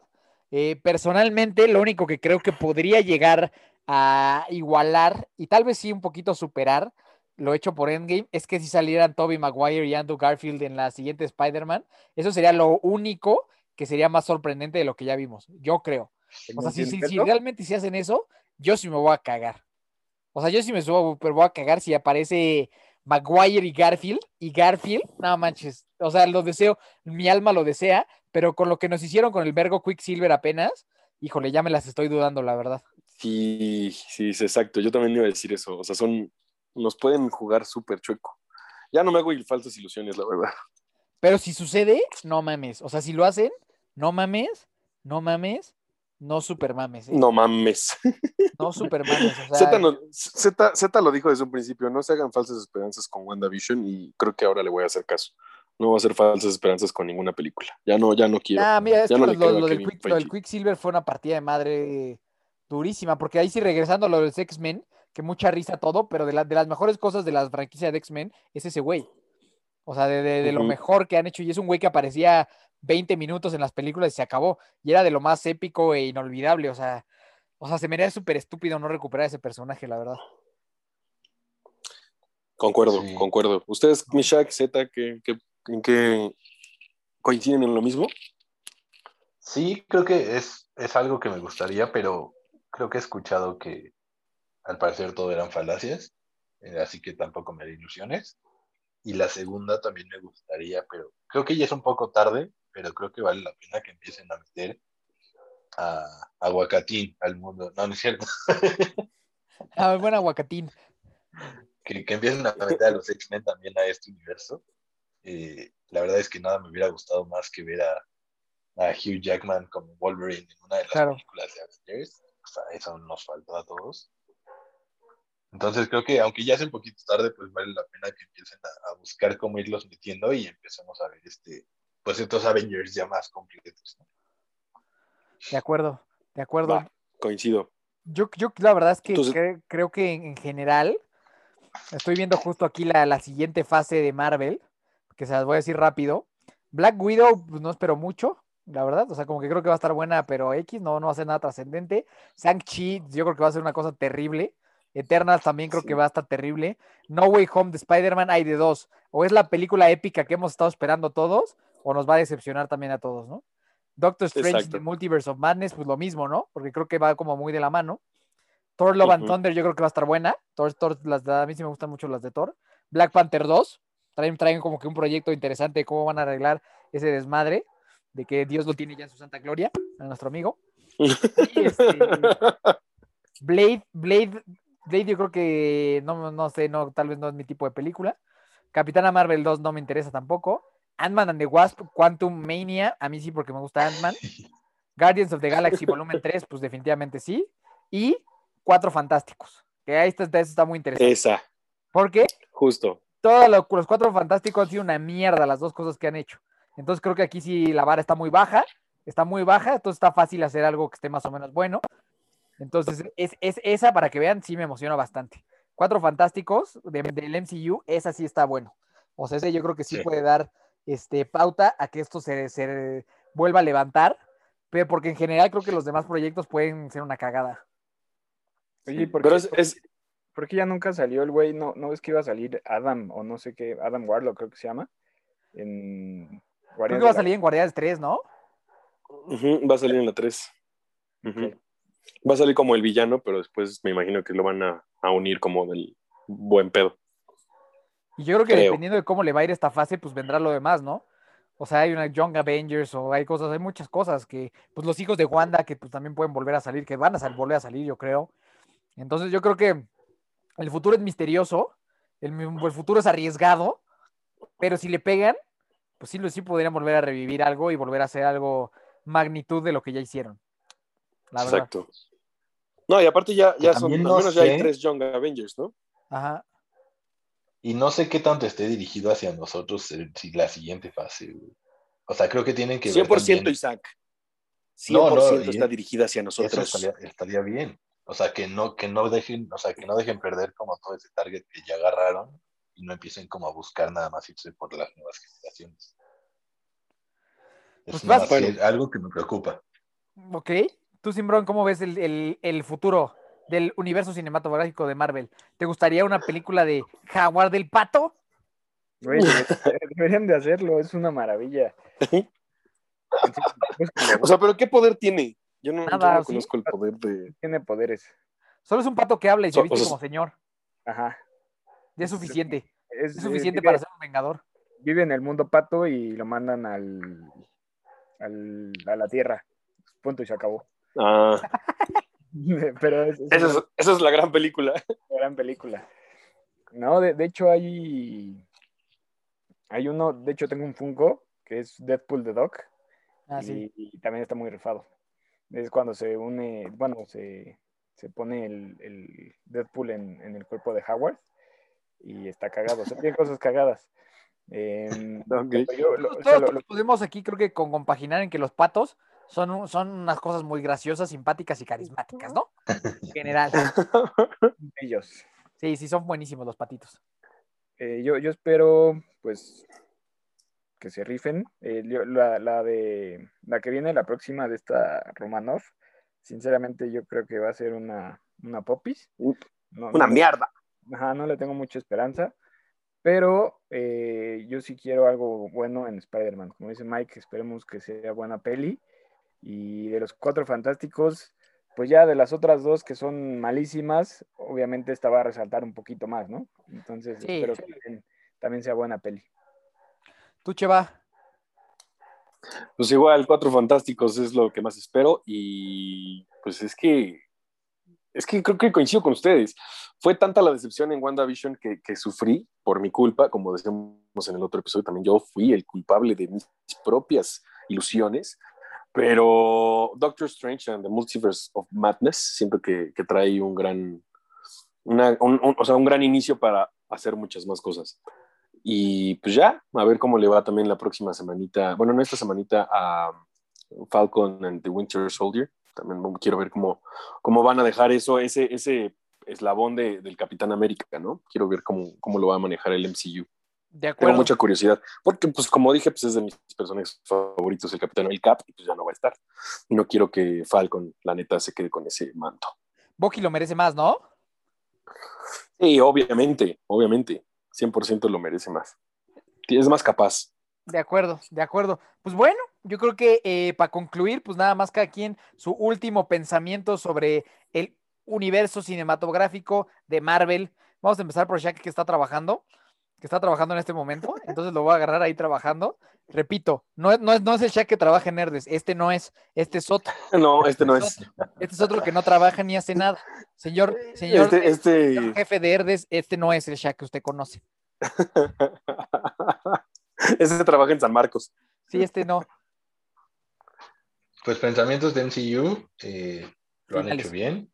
Eh, personalmente, lo único que creo que podría llegar a igualar y tal vez sí un poquito superar lo hecho por Endgame es que si salieran Tobey Maguire y Andrew Garfield en la siguiente Spider-Man, eso sería lo único que sería más sorprendente de lo que ya vimos. Yo creo. O sea, si, si- si realmente si hacen eso, yo sí me voy a cagar. O sea, yo sí me subo, pero voy a cagar si aparece Maguire y Garfield. Y Garfield, no manches. O sea, lo deseo, mi alma lo desea, pero con lo que nos hicieron con el Vergo Quicksilver apenas, híjole, ya me las estoy dudando, la verdad. Sí, sí, sí, exacto. Yo también iba a decir eso. O sea, son, nos pueden jugar súper chueco. Ya no me hago falsas ilusiones, la verdad. Pero si sucede, no mames. O sea, si lo hacen, no mames, no mames, no super mames. ¿eh? No mames. No super mames. O sea, Z, no- Z- Z lo dijo desde un principio, no se hagan falsas esperanzas con WandaVision y creo que ahora le voy a hacer caso. No voy a hacer falsas esperanzas con ninguna película. Ya no, ya no quiero. Ah, mira, es Ya que no lo, creo lo- del Quick- lo del. Quicksilver fue una partida de madre durísima, porque ahí sí regresando a lo del X-Men, que mucha risa todo, pero de, la- de las mejores cosas de la franquicia de X-Men es ese güey. O sea, de, de- de lo mejor que han hecho, y es un güey que aparecía 20 minutos en las películas y se acabó, y era de lo más épico e inolvidable, o sea, o sea, se me haría súper estúpido no recuperar ese personaje, la verdad. Concuerdo, Sí. concuerdo. ¿Ustedes, Mishak, Z, ¿qué, qué- en qué coinciden en lo mismo? Sí, creo que es, es algo que me gustaría, pero creo que he escuchado que al parecer todo eran falacias, eh, así que tampoco me haré ilusiones. Y la segunda también me gustaría, pero creo que ya es un poco tarde, pero creo que vale la pena que empiecen a meter a Aguacatín al mundo. No, no es cierto. Ah, buen aguacatín. que, que empiecen a meter a los X-Men también a este universo. Eh, la verdad es que nada me hubiera gustado más que ver a, a Hugh Jackman como Wolverine en una de las Claro. películas de Avengers. O sea, eso nos faltó a todos. Entonces creo que aunque ya es un poquito tarde, pues vale la pena que empiecen a, a buscar cómo irlos metiendo y empecemos a ver este, pues estos Avengers ya más completos. ¿no? De acuerdo, de acuerdo. Va, coincido. Yo, yo la verdad es que Entonces- cre- creo que en, en general, estoy viendo justo aquí la, la siguiente fase de Marvel, que se las voy a decir rápido. Black Widow, pues no espero mucho, la verdad. O sea, como que creo que va a estar buena, pero X no, no va a ser nada trascendente. Shang-Chi, yo creo que va a ser una cosa terrible. Eternals también creo Sí. que va a estar terrible. No Way Home de Spider-Man hay de dos. O es la película épica que hemos estado esperando todos, o nos va a decepcionar también a todos, ¿no? Doctor Strange Exacto. The Multiverse of Madness, pues lo mismo, ¿no? Porque creo que va como muy de la mano. Thor Love and. Thunder yo creo que va a estar buena. Thor, Thor, las a mí sí me gustan mucho las de Thor. Black Panther 2. Traen, traen como que un proyecto interesante de cómo van a arreglar ese desmadre, de que Dios lo tiene ya en su santa gloria, a nuestro amigo. Este, Blade, Blade, Blade yo creo que no, no sé, no, tal vez no es mi tipo de película. Capitana Marvel 2 no me interesa tampoco. Ant-Man and the Wasp, Quantum Mania, a mí sí porque me gusta Ant-Man. Guardians of the Galaxy Volumen 3, pues definitivamente sí. Y Cuatro Fantásticos, que ahí está, está, está muy interesante. Esa, Porque justo. todos lo- los Cuatro Fantásticos han sido una mierda las dos cosas que han hecho. Entonces creo que aquí sí la vara está muy baja, está muy baja, entonces está fácil hacer algo que esté más o menos bueno. Entonces, es, es esa para que vean, sí me emociona bastante. Cuatro Fantásticos de- del MCU, esa sí está bueno. O sea, ese yo creo que sí, Sí. puede dar este, pauta a que esto se, se vuelva a levantar, pero porque en general creo que los demás proyectos pueden ser una cagada. Oye, ¿por Pero qué, es, es- por qué ya nunca salió el güey? No, no ves que iba a salir Adam o no sé qué, Adam Warlock creo que se llama. En Creo que va a salir en Guardianes 3, ¿no? va a salir en la 3. Ujú. Ok. Va a salir como el villano, pero después me imagino que lo van a, a unir como del buen pedo. Y yo creo que Creo. dependiendo de cómo le va a ir esta fase, pues vendrá lo demás, ¿no? O sea, hay una Young Avengers o hay cosas, hay muchas cosas que, pues los hijos de Wanda que pues también pueden volver a salir, que van a sal- volver a salir, yo creo. Entonces yo creo que el futuro es misterioso, el, futuro es arriesgado, pero si le pegan, pues sí, lo- sí podrían volver a revivir algo y volver a hacer algo magnitud de lo que ya hicieron. La verdad. Exacto. No, y aparte ya, ya son, al menos ya hay tres Young Avengers, ¿no? Ajá. Y no sé qué tanto esté dirigido hacia nosotros eh, si la siguiente fase. güey. O sea, creo que tienen que ver 100% también- Isaac. 100% No, no, está dirigida hacia Eso nosotros. estaría, estaría bien. O sea, que no, que no dejen, o sea, que no dejen perder como todo ese target que ya agarraron y no empiecen como a buscar nada más irse por las nuevas generaciones. Es Pues más algo que me preocupa. Ok. Tú, Simbrón, ¿cómo ves el, el- el futuro del universo cinematográfico de Marvel? ¿Te gustaría una película de Jaguar del Pato? Güey, deberían- de hacerlo, es una maravilla. Pues, O sea, pero ¿qué poder tiene? Yo no, conozco el poder de. tiene poderes. Solo es un pato que habla y se viste o sea, como señor. Ajá. Ya es suficiente. Es, Es suficiente vive- para ser un vengador. Vive en el mundo pato y lo mandan al, al- a la tierra. Punto y se acabó. Ah, Pero es, es esa, una es, esa es la gran película. gran película. No, de, de hecho hay hay uno, de hecho tengo un Funko que es Deadpool the Dog Ah, y, sí. y también está muy rifado. Es cuando se une, bueno, se, se pone el, el Deadpool en, en el cuerpo de Howard y está cagado. O sea, tiene cosas cagadas. Em, Ok. pero yo lo- o Todos, sea, lo- lo- podemos aquí, creo que con compaginar en que los patos son, son unas cosas muy graciosas, simpáticas y carismáticas, ¿no? En general. ellos. Sí, sí, son buenísimos los patitos. Eh, yo, yo espero, pues, que se rifen. Eh, yo- la, la de la que viene, la próxima de esta Romanov, sinceramente yo creo que va a ser una, una popis. No, Una no- mierda. Ajá, no le tengo mucha esperanza. Pero eh, yo sí quiero algo bueno en Spider-Man. Como dice Mike, esperemos que sea buena peli. Y de los cuatro fantásticos, pues ya de las otras dos que son malísimas, obviamente esta va a resaltar un poquito más, ¿no? Entonces Sí. espero que también, también sea buena peli. Tú, Cheva. Pues igual, Cuatro Fantásticos es lo que más espero y pues es que, es que creo que coincido con ustedes. Fue tanta la decepción en WandaVision que, que sufrí por mi culpa, como decíamos en el otro episodio, también yo fui el culpable de mis propias ilusiones, pero Doctor Strange and the Multiverse of Madness siento que, que trae un gran, una- un- un- o sea, un gran inicio para hacer muchas más cosas. Y pues ya, a ver cómo le va también la próxima semanita, bueno, no esta semanita a Falcon and the Winter Soldier. También quiero ver cómo, cómo van a dejar eso, ese, ese eslabón de- del Capitán América, ¿no? Quiero ver cómo, cómo lo va a manejar el MCU. De Tengo acuerdo. mucha curiosidad, porque pues como dije, pues es de mis personajes favoritos el Capitán el Cap y pues ya no va a estar. No quiero que Falcon, la neta, se quede con ese manto. Bucky lo merece más, ¿no? Sí, obviamente, obviamente, 100% lo merece más. Es más capaz. De acuerdo, de acuerdo. Pues bueno, yo creo que para concluir, pues nada más cada quien su último pensamiento sobre el universo cinematográfico de Marvel. Vamos a empezar por Shaq que está trabajando. Que está trabajando en este momento, entonces lo voy a agarrar ahí trabajando. Repito, no, es- no, es, no es el Shaq que trabaja en Nerdes, este no es, este es otro. No, este no es. Este es otro que no trabaja ni hace nada. Señor, señor, Este, este... señor jefe de Herdes, este no es el Shaq que usted conoce. Ese trabaja en San Marcos. Sí, este no. Pues pensamientos de MCU eh, lo han Finales. hecho bien.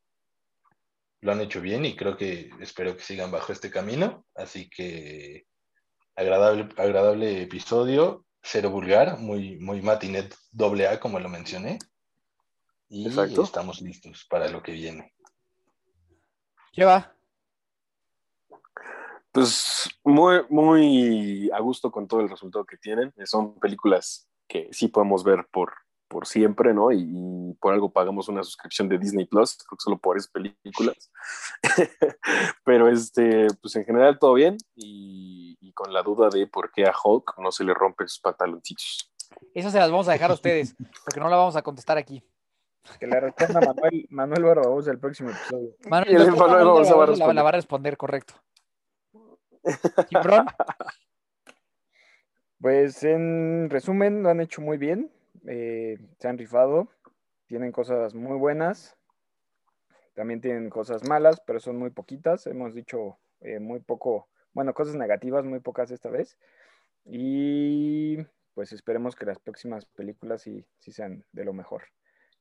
Lo han hecho bien y creo que espero que sigan bajo este camino. Así que agradable, agradable episodio, cero vulgar, muy, muy matinet doble A, como lo mencioné. Y Exacto. estamos listos para lo que viene. Lleva. Pues muy, muy a gusto con todo el resultado que tienen. Son películas que sí podemos ver por, por siempre, ¿no? Y, y por algo pagamos una suscripción de Disney Plus, creo que solo por esas películas. Pero este, pues en general todo bien y, y con la duda de por qué a Hulk no se le rompen sus pantaloncitos. Esas se las vamos a dejar a ustedes, porque no la vamos a contestar aquí. Que le responda Manuel, Manuel Barbabosa el próximo episodio. Manuel, Y el Manuel Manuel Barbosa va a Barbosa la, la va a responder, correcto. Gibran, Pues en resumen, lo han hecho muy bien. Eh, se han rifado. Tienen cosas muy buenas. También tienen cosas malas, pero son muy poquitas. Hemos dicho eh, muy poco, bueno, cosas negativas, muy pocas esta vez. Y pues esperemos que las próximas películas sí, sí sean de lo mejor.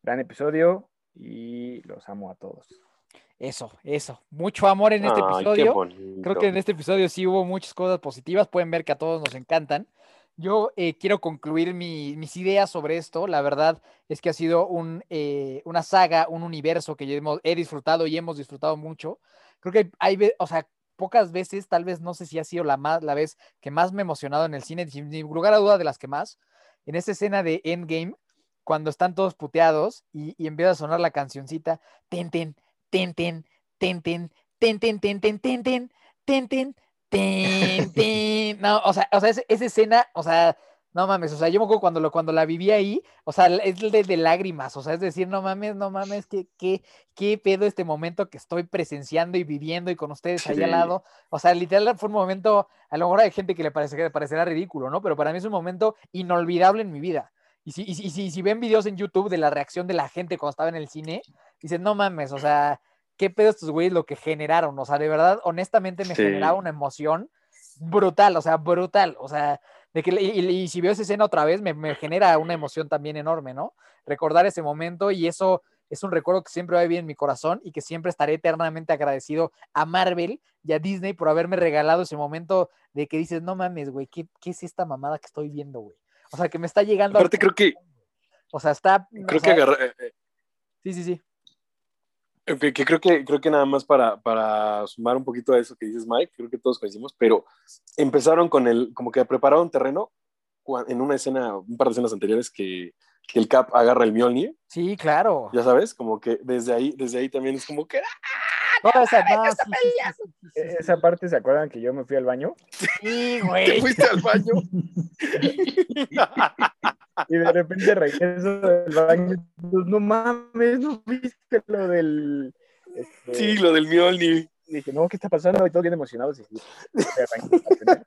Gran episodio y los amo a todos. eso, eso. Mucho amor en este Ay, episodio. Creo que en este episodio sí hubo muchas cosas positivas. Pueden ver que a todos nos encantan. Yo eh, quiero concluir mi- mis ideas sobre esto. La verdad es que ha sido un, eh, una saga, un universo que hemos- he disfrutado y hemos disfrutado mucho. Creo que hay, o sea, pocas veces, tal vez no sé si ha sido la, más, la vez que más me he emocionado en el cine, sin lugar a duda de las que más. En esa escena de Endgame, cuando están todos puteados y, y empieza a sonar la cancioncita, ten, ten, ten, ten, ten, ten, ten, ten, ten, ten, ten, ten, ten, ten, ten, ten. No, o sea, o sea, esa escena, o sea, no mames, o sea, yo me acuerdo cuando, lo, cuando la viví ahí, o sea, es de, de lágrimas, o sea, es decir, no mames, no mames, qué, qué, qué pedo este momento que estoy presenciando y viviendo y con ustedes ahí al lado. O sea, literal fue un momento, a lo mejor hay gente que le, parece, que le parecerá ridículo, ¿no? Pero para mí es un momento inolvidable en mi vida. Y si, y si, y si, si ven videos en YouTube de la reacción de la gente cuando estaba en el cine, dicen, no mames, o sea, qué pedo estos güeyes lo que generaron. O sea, de verdad, honestamente me Sí. generaba una emoción brutal, o sea, brutal. O sea, de que, y, y- si veo esa escena otra vez, me, me genera una emoción también enorme, ¿no? Recordar ese momento y eso es un recuerdo que siempre va a vivir en mi corazón y que siempre estaré eternamente agradecido a Marvel y a Disney por haberme regalado ese momento de que dices, no mames, güey, ¿qué, qué es esta mamada que estoy viendo, güey? O sea, que me está llegando. Aparte creo que, O sea, está. creo o que sea, agarra- eh, eh, Sí, sí, sí. Que, que creo que creo que nada más para, para sumar un poquito a eso que dices Mike, creo que todos coincidimos, pero empezaron con el, como que prepararon terreno en una escena, un par de escenas anteriores que, que el Cap agarra el Mjolnir, Sí, claro. ya sabes, como que desde ahí, desde ahí también es como que Esa, no, sí, sí, sí, sí, sí, sí, Esa parte, ¿se acuerdan que yo me fui al baño? Sí, te güey. fuiste al baño. Y de repente regreso del baño. pues, no mames, no viste lo del. este, sí, lo del Mjolnir. Dije, no, ¿qué está pasando? Y todos bien emocionados. Y, me arranqué.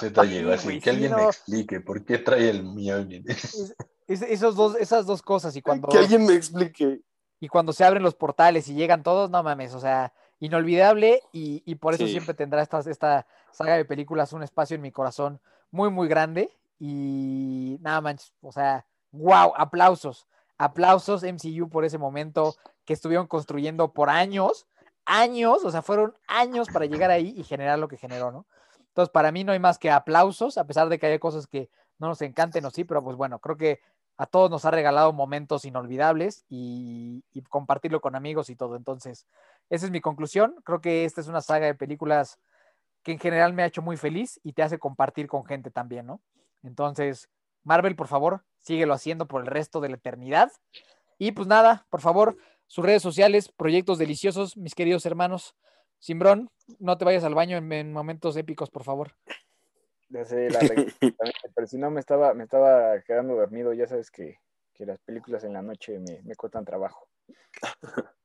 Z llegó así, que sí, alguien me explique por qué trae el Mjolnir. Es- esos dos, esas dos cosas y cuando, Que alguien me explique. Y cuando se abren los portales y llegan todos, no mames, o sea, inolvidable y, y por eso Sí. siempre tendrá esta, esta saga de películas un espacio en mi corazón muy, muy grande y nada manches, o sea, wow, aplausos, aplausos MCU por ese momento que estuvieron construyendo por años, años, o sea, fueron años para llegar ahí y generar lo que generó, ¿no? Entonces, para mí no hay más que aplausos, a pesar de que haya cosas que no nos encanten o sí, pero pues bueno, creo que a todos nos ha regalado momentos inolvidables y, y compartirlo con amigos y todo. Entonces, esa es mi conclusión. Creo que esta es una saga de películas que en general me ha hecho muy feliz y te hace compartir con gente también, ¿no? Entonces, Marvel, por favor, síguelo haciendo por el resto de la eternidad. Y pues nada, por favor, sus redes sociales, proyectos deliciosos, mis queridos hermanos. Simbrón, no te vayas al baño en, en momentos épicos, por favor. Ya sé, la pero si no me estaba, me estaba quedando dormido, ya sabes que, que las películas en la noche me, me cuestan trabajo.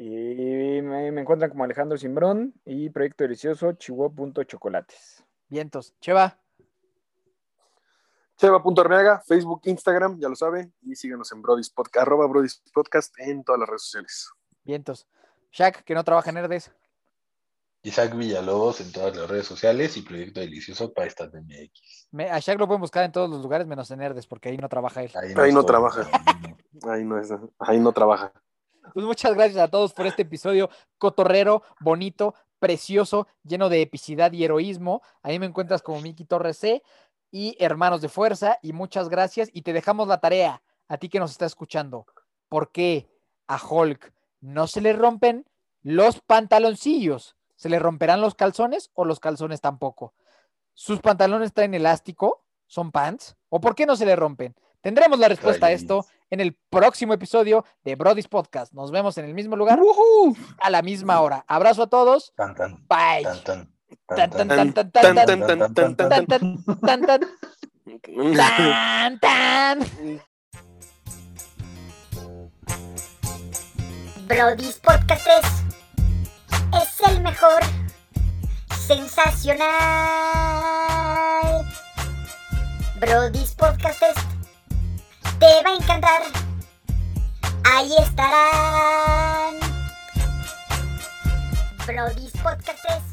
Y me, me encuentran como Alejandro Simbrón y Proyecto Delicioso, chihuahua.chocolates. Vientos. Cheva. Cheva.armeaga, Facebook, Instagram, ya lo saben. Y síganos en Brody's Podcast, arroba Brody's Podcast en todas las redes sociales. Vientos. Shaq, que no trabaja en Nerdes. Isaac Villalobos en todas las redes sociales y Proyecto Delicioso para estas MX. Me- a Shaq lo pueden buscar en todos los lugares menos en Nerdes, porque ahí no trabaja él. Ahí no trabaja. ahí no. Ahí no, es, ahí no trabaja. Pues muchas gracias a todos por este episodio cotorrero, bonito, precioso, lleno de epicidad y heroísmo. Ahí me encuentras como Miki Torres C y Hermanos de Fuerza. Y muchas gracias. Y te dejamos la tarea a ti que nos está escuchando. ¿Por qué a Hulk no se le rompen los pantaloncillos? ¿Se le romperán los calzones o los calzones tampoco? ¿Sus pantalones traen elástico? ¿Son pants? ¿O por qué no se le rompen? Tendremos la respuesta a esto en el próximo episodio de Brody's Podcast. Nos vemos en el mismo lugar a la misma hora. Abrazo a todos. Tan, tan, Bye. tan, tan, Tan, tan, tan, tan. tan, tan, Tan, tan, tan, tan, tan, tan, tan, tan. tan, tan, tan, tan. Brody's Podcast es, es el mejor. Sensacional. Brody's Podcast es, te va a encantar. Ahí estarán. Brody's Podcast es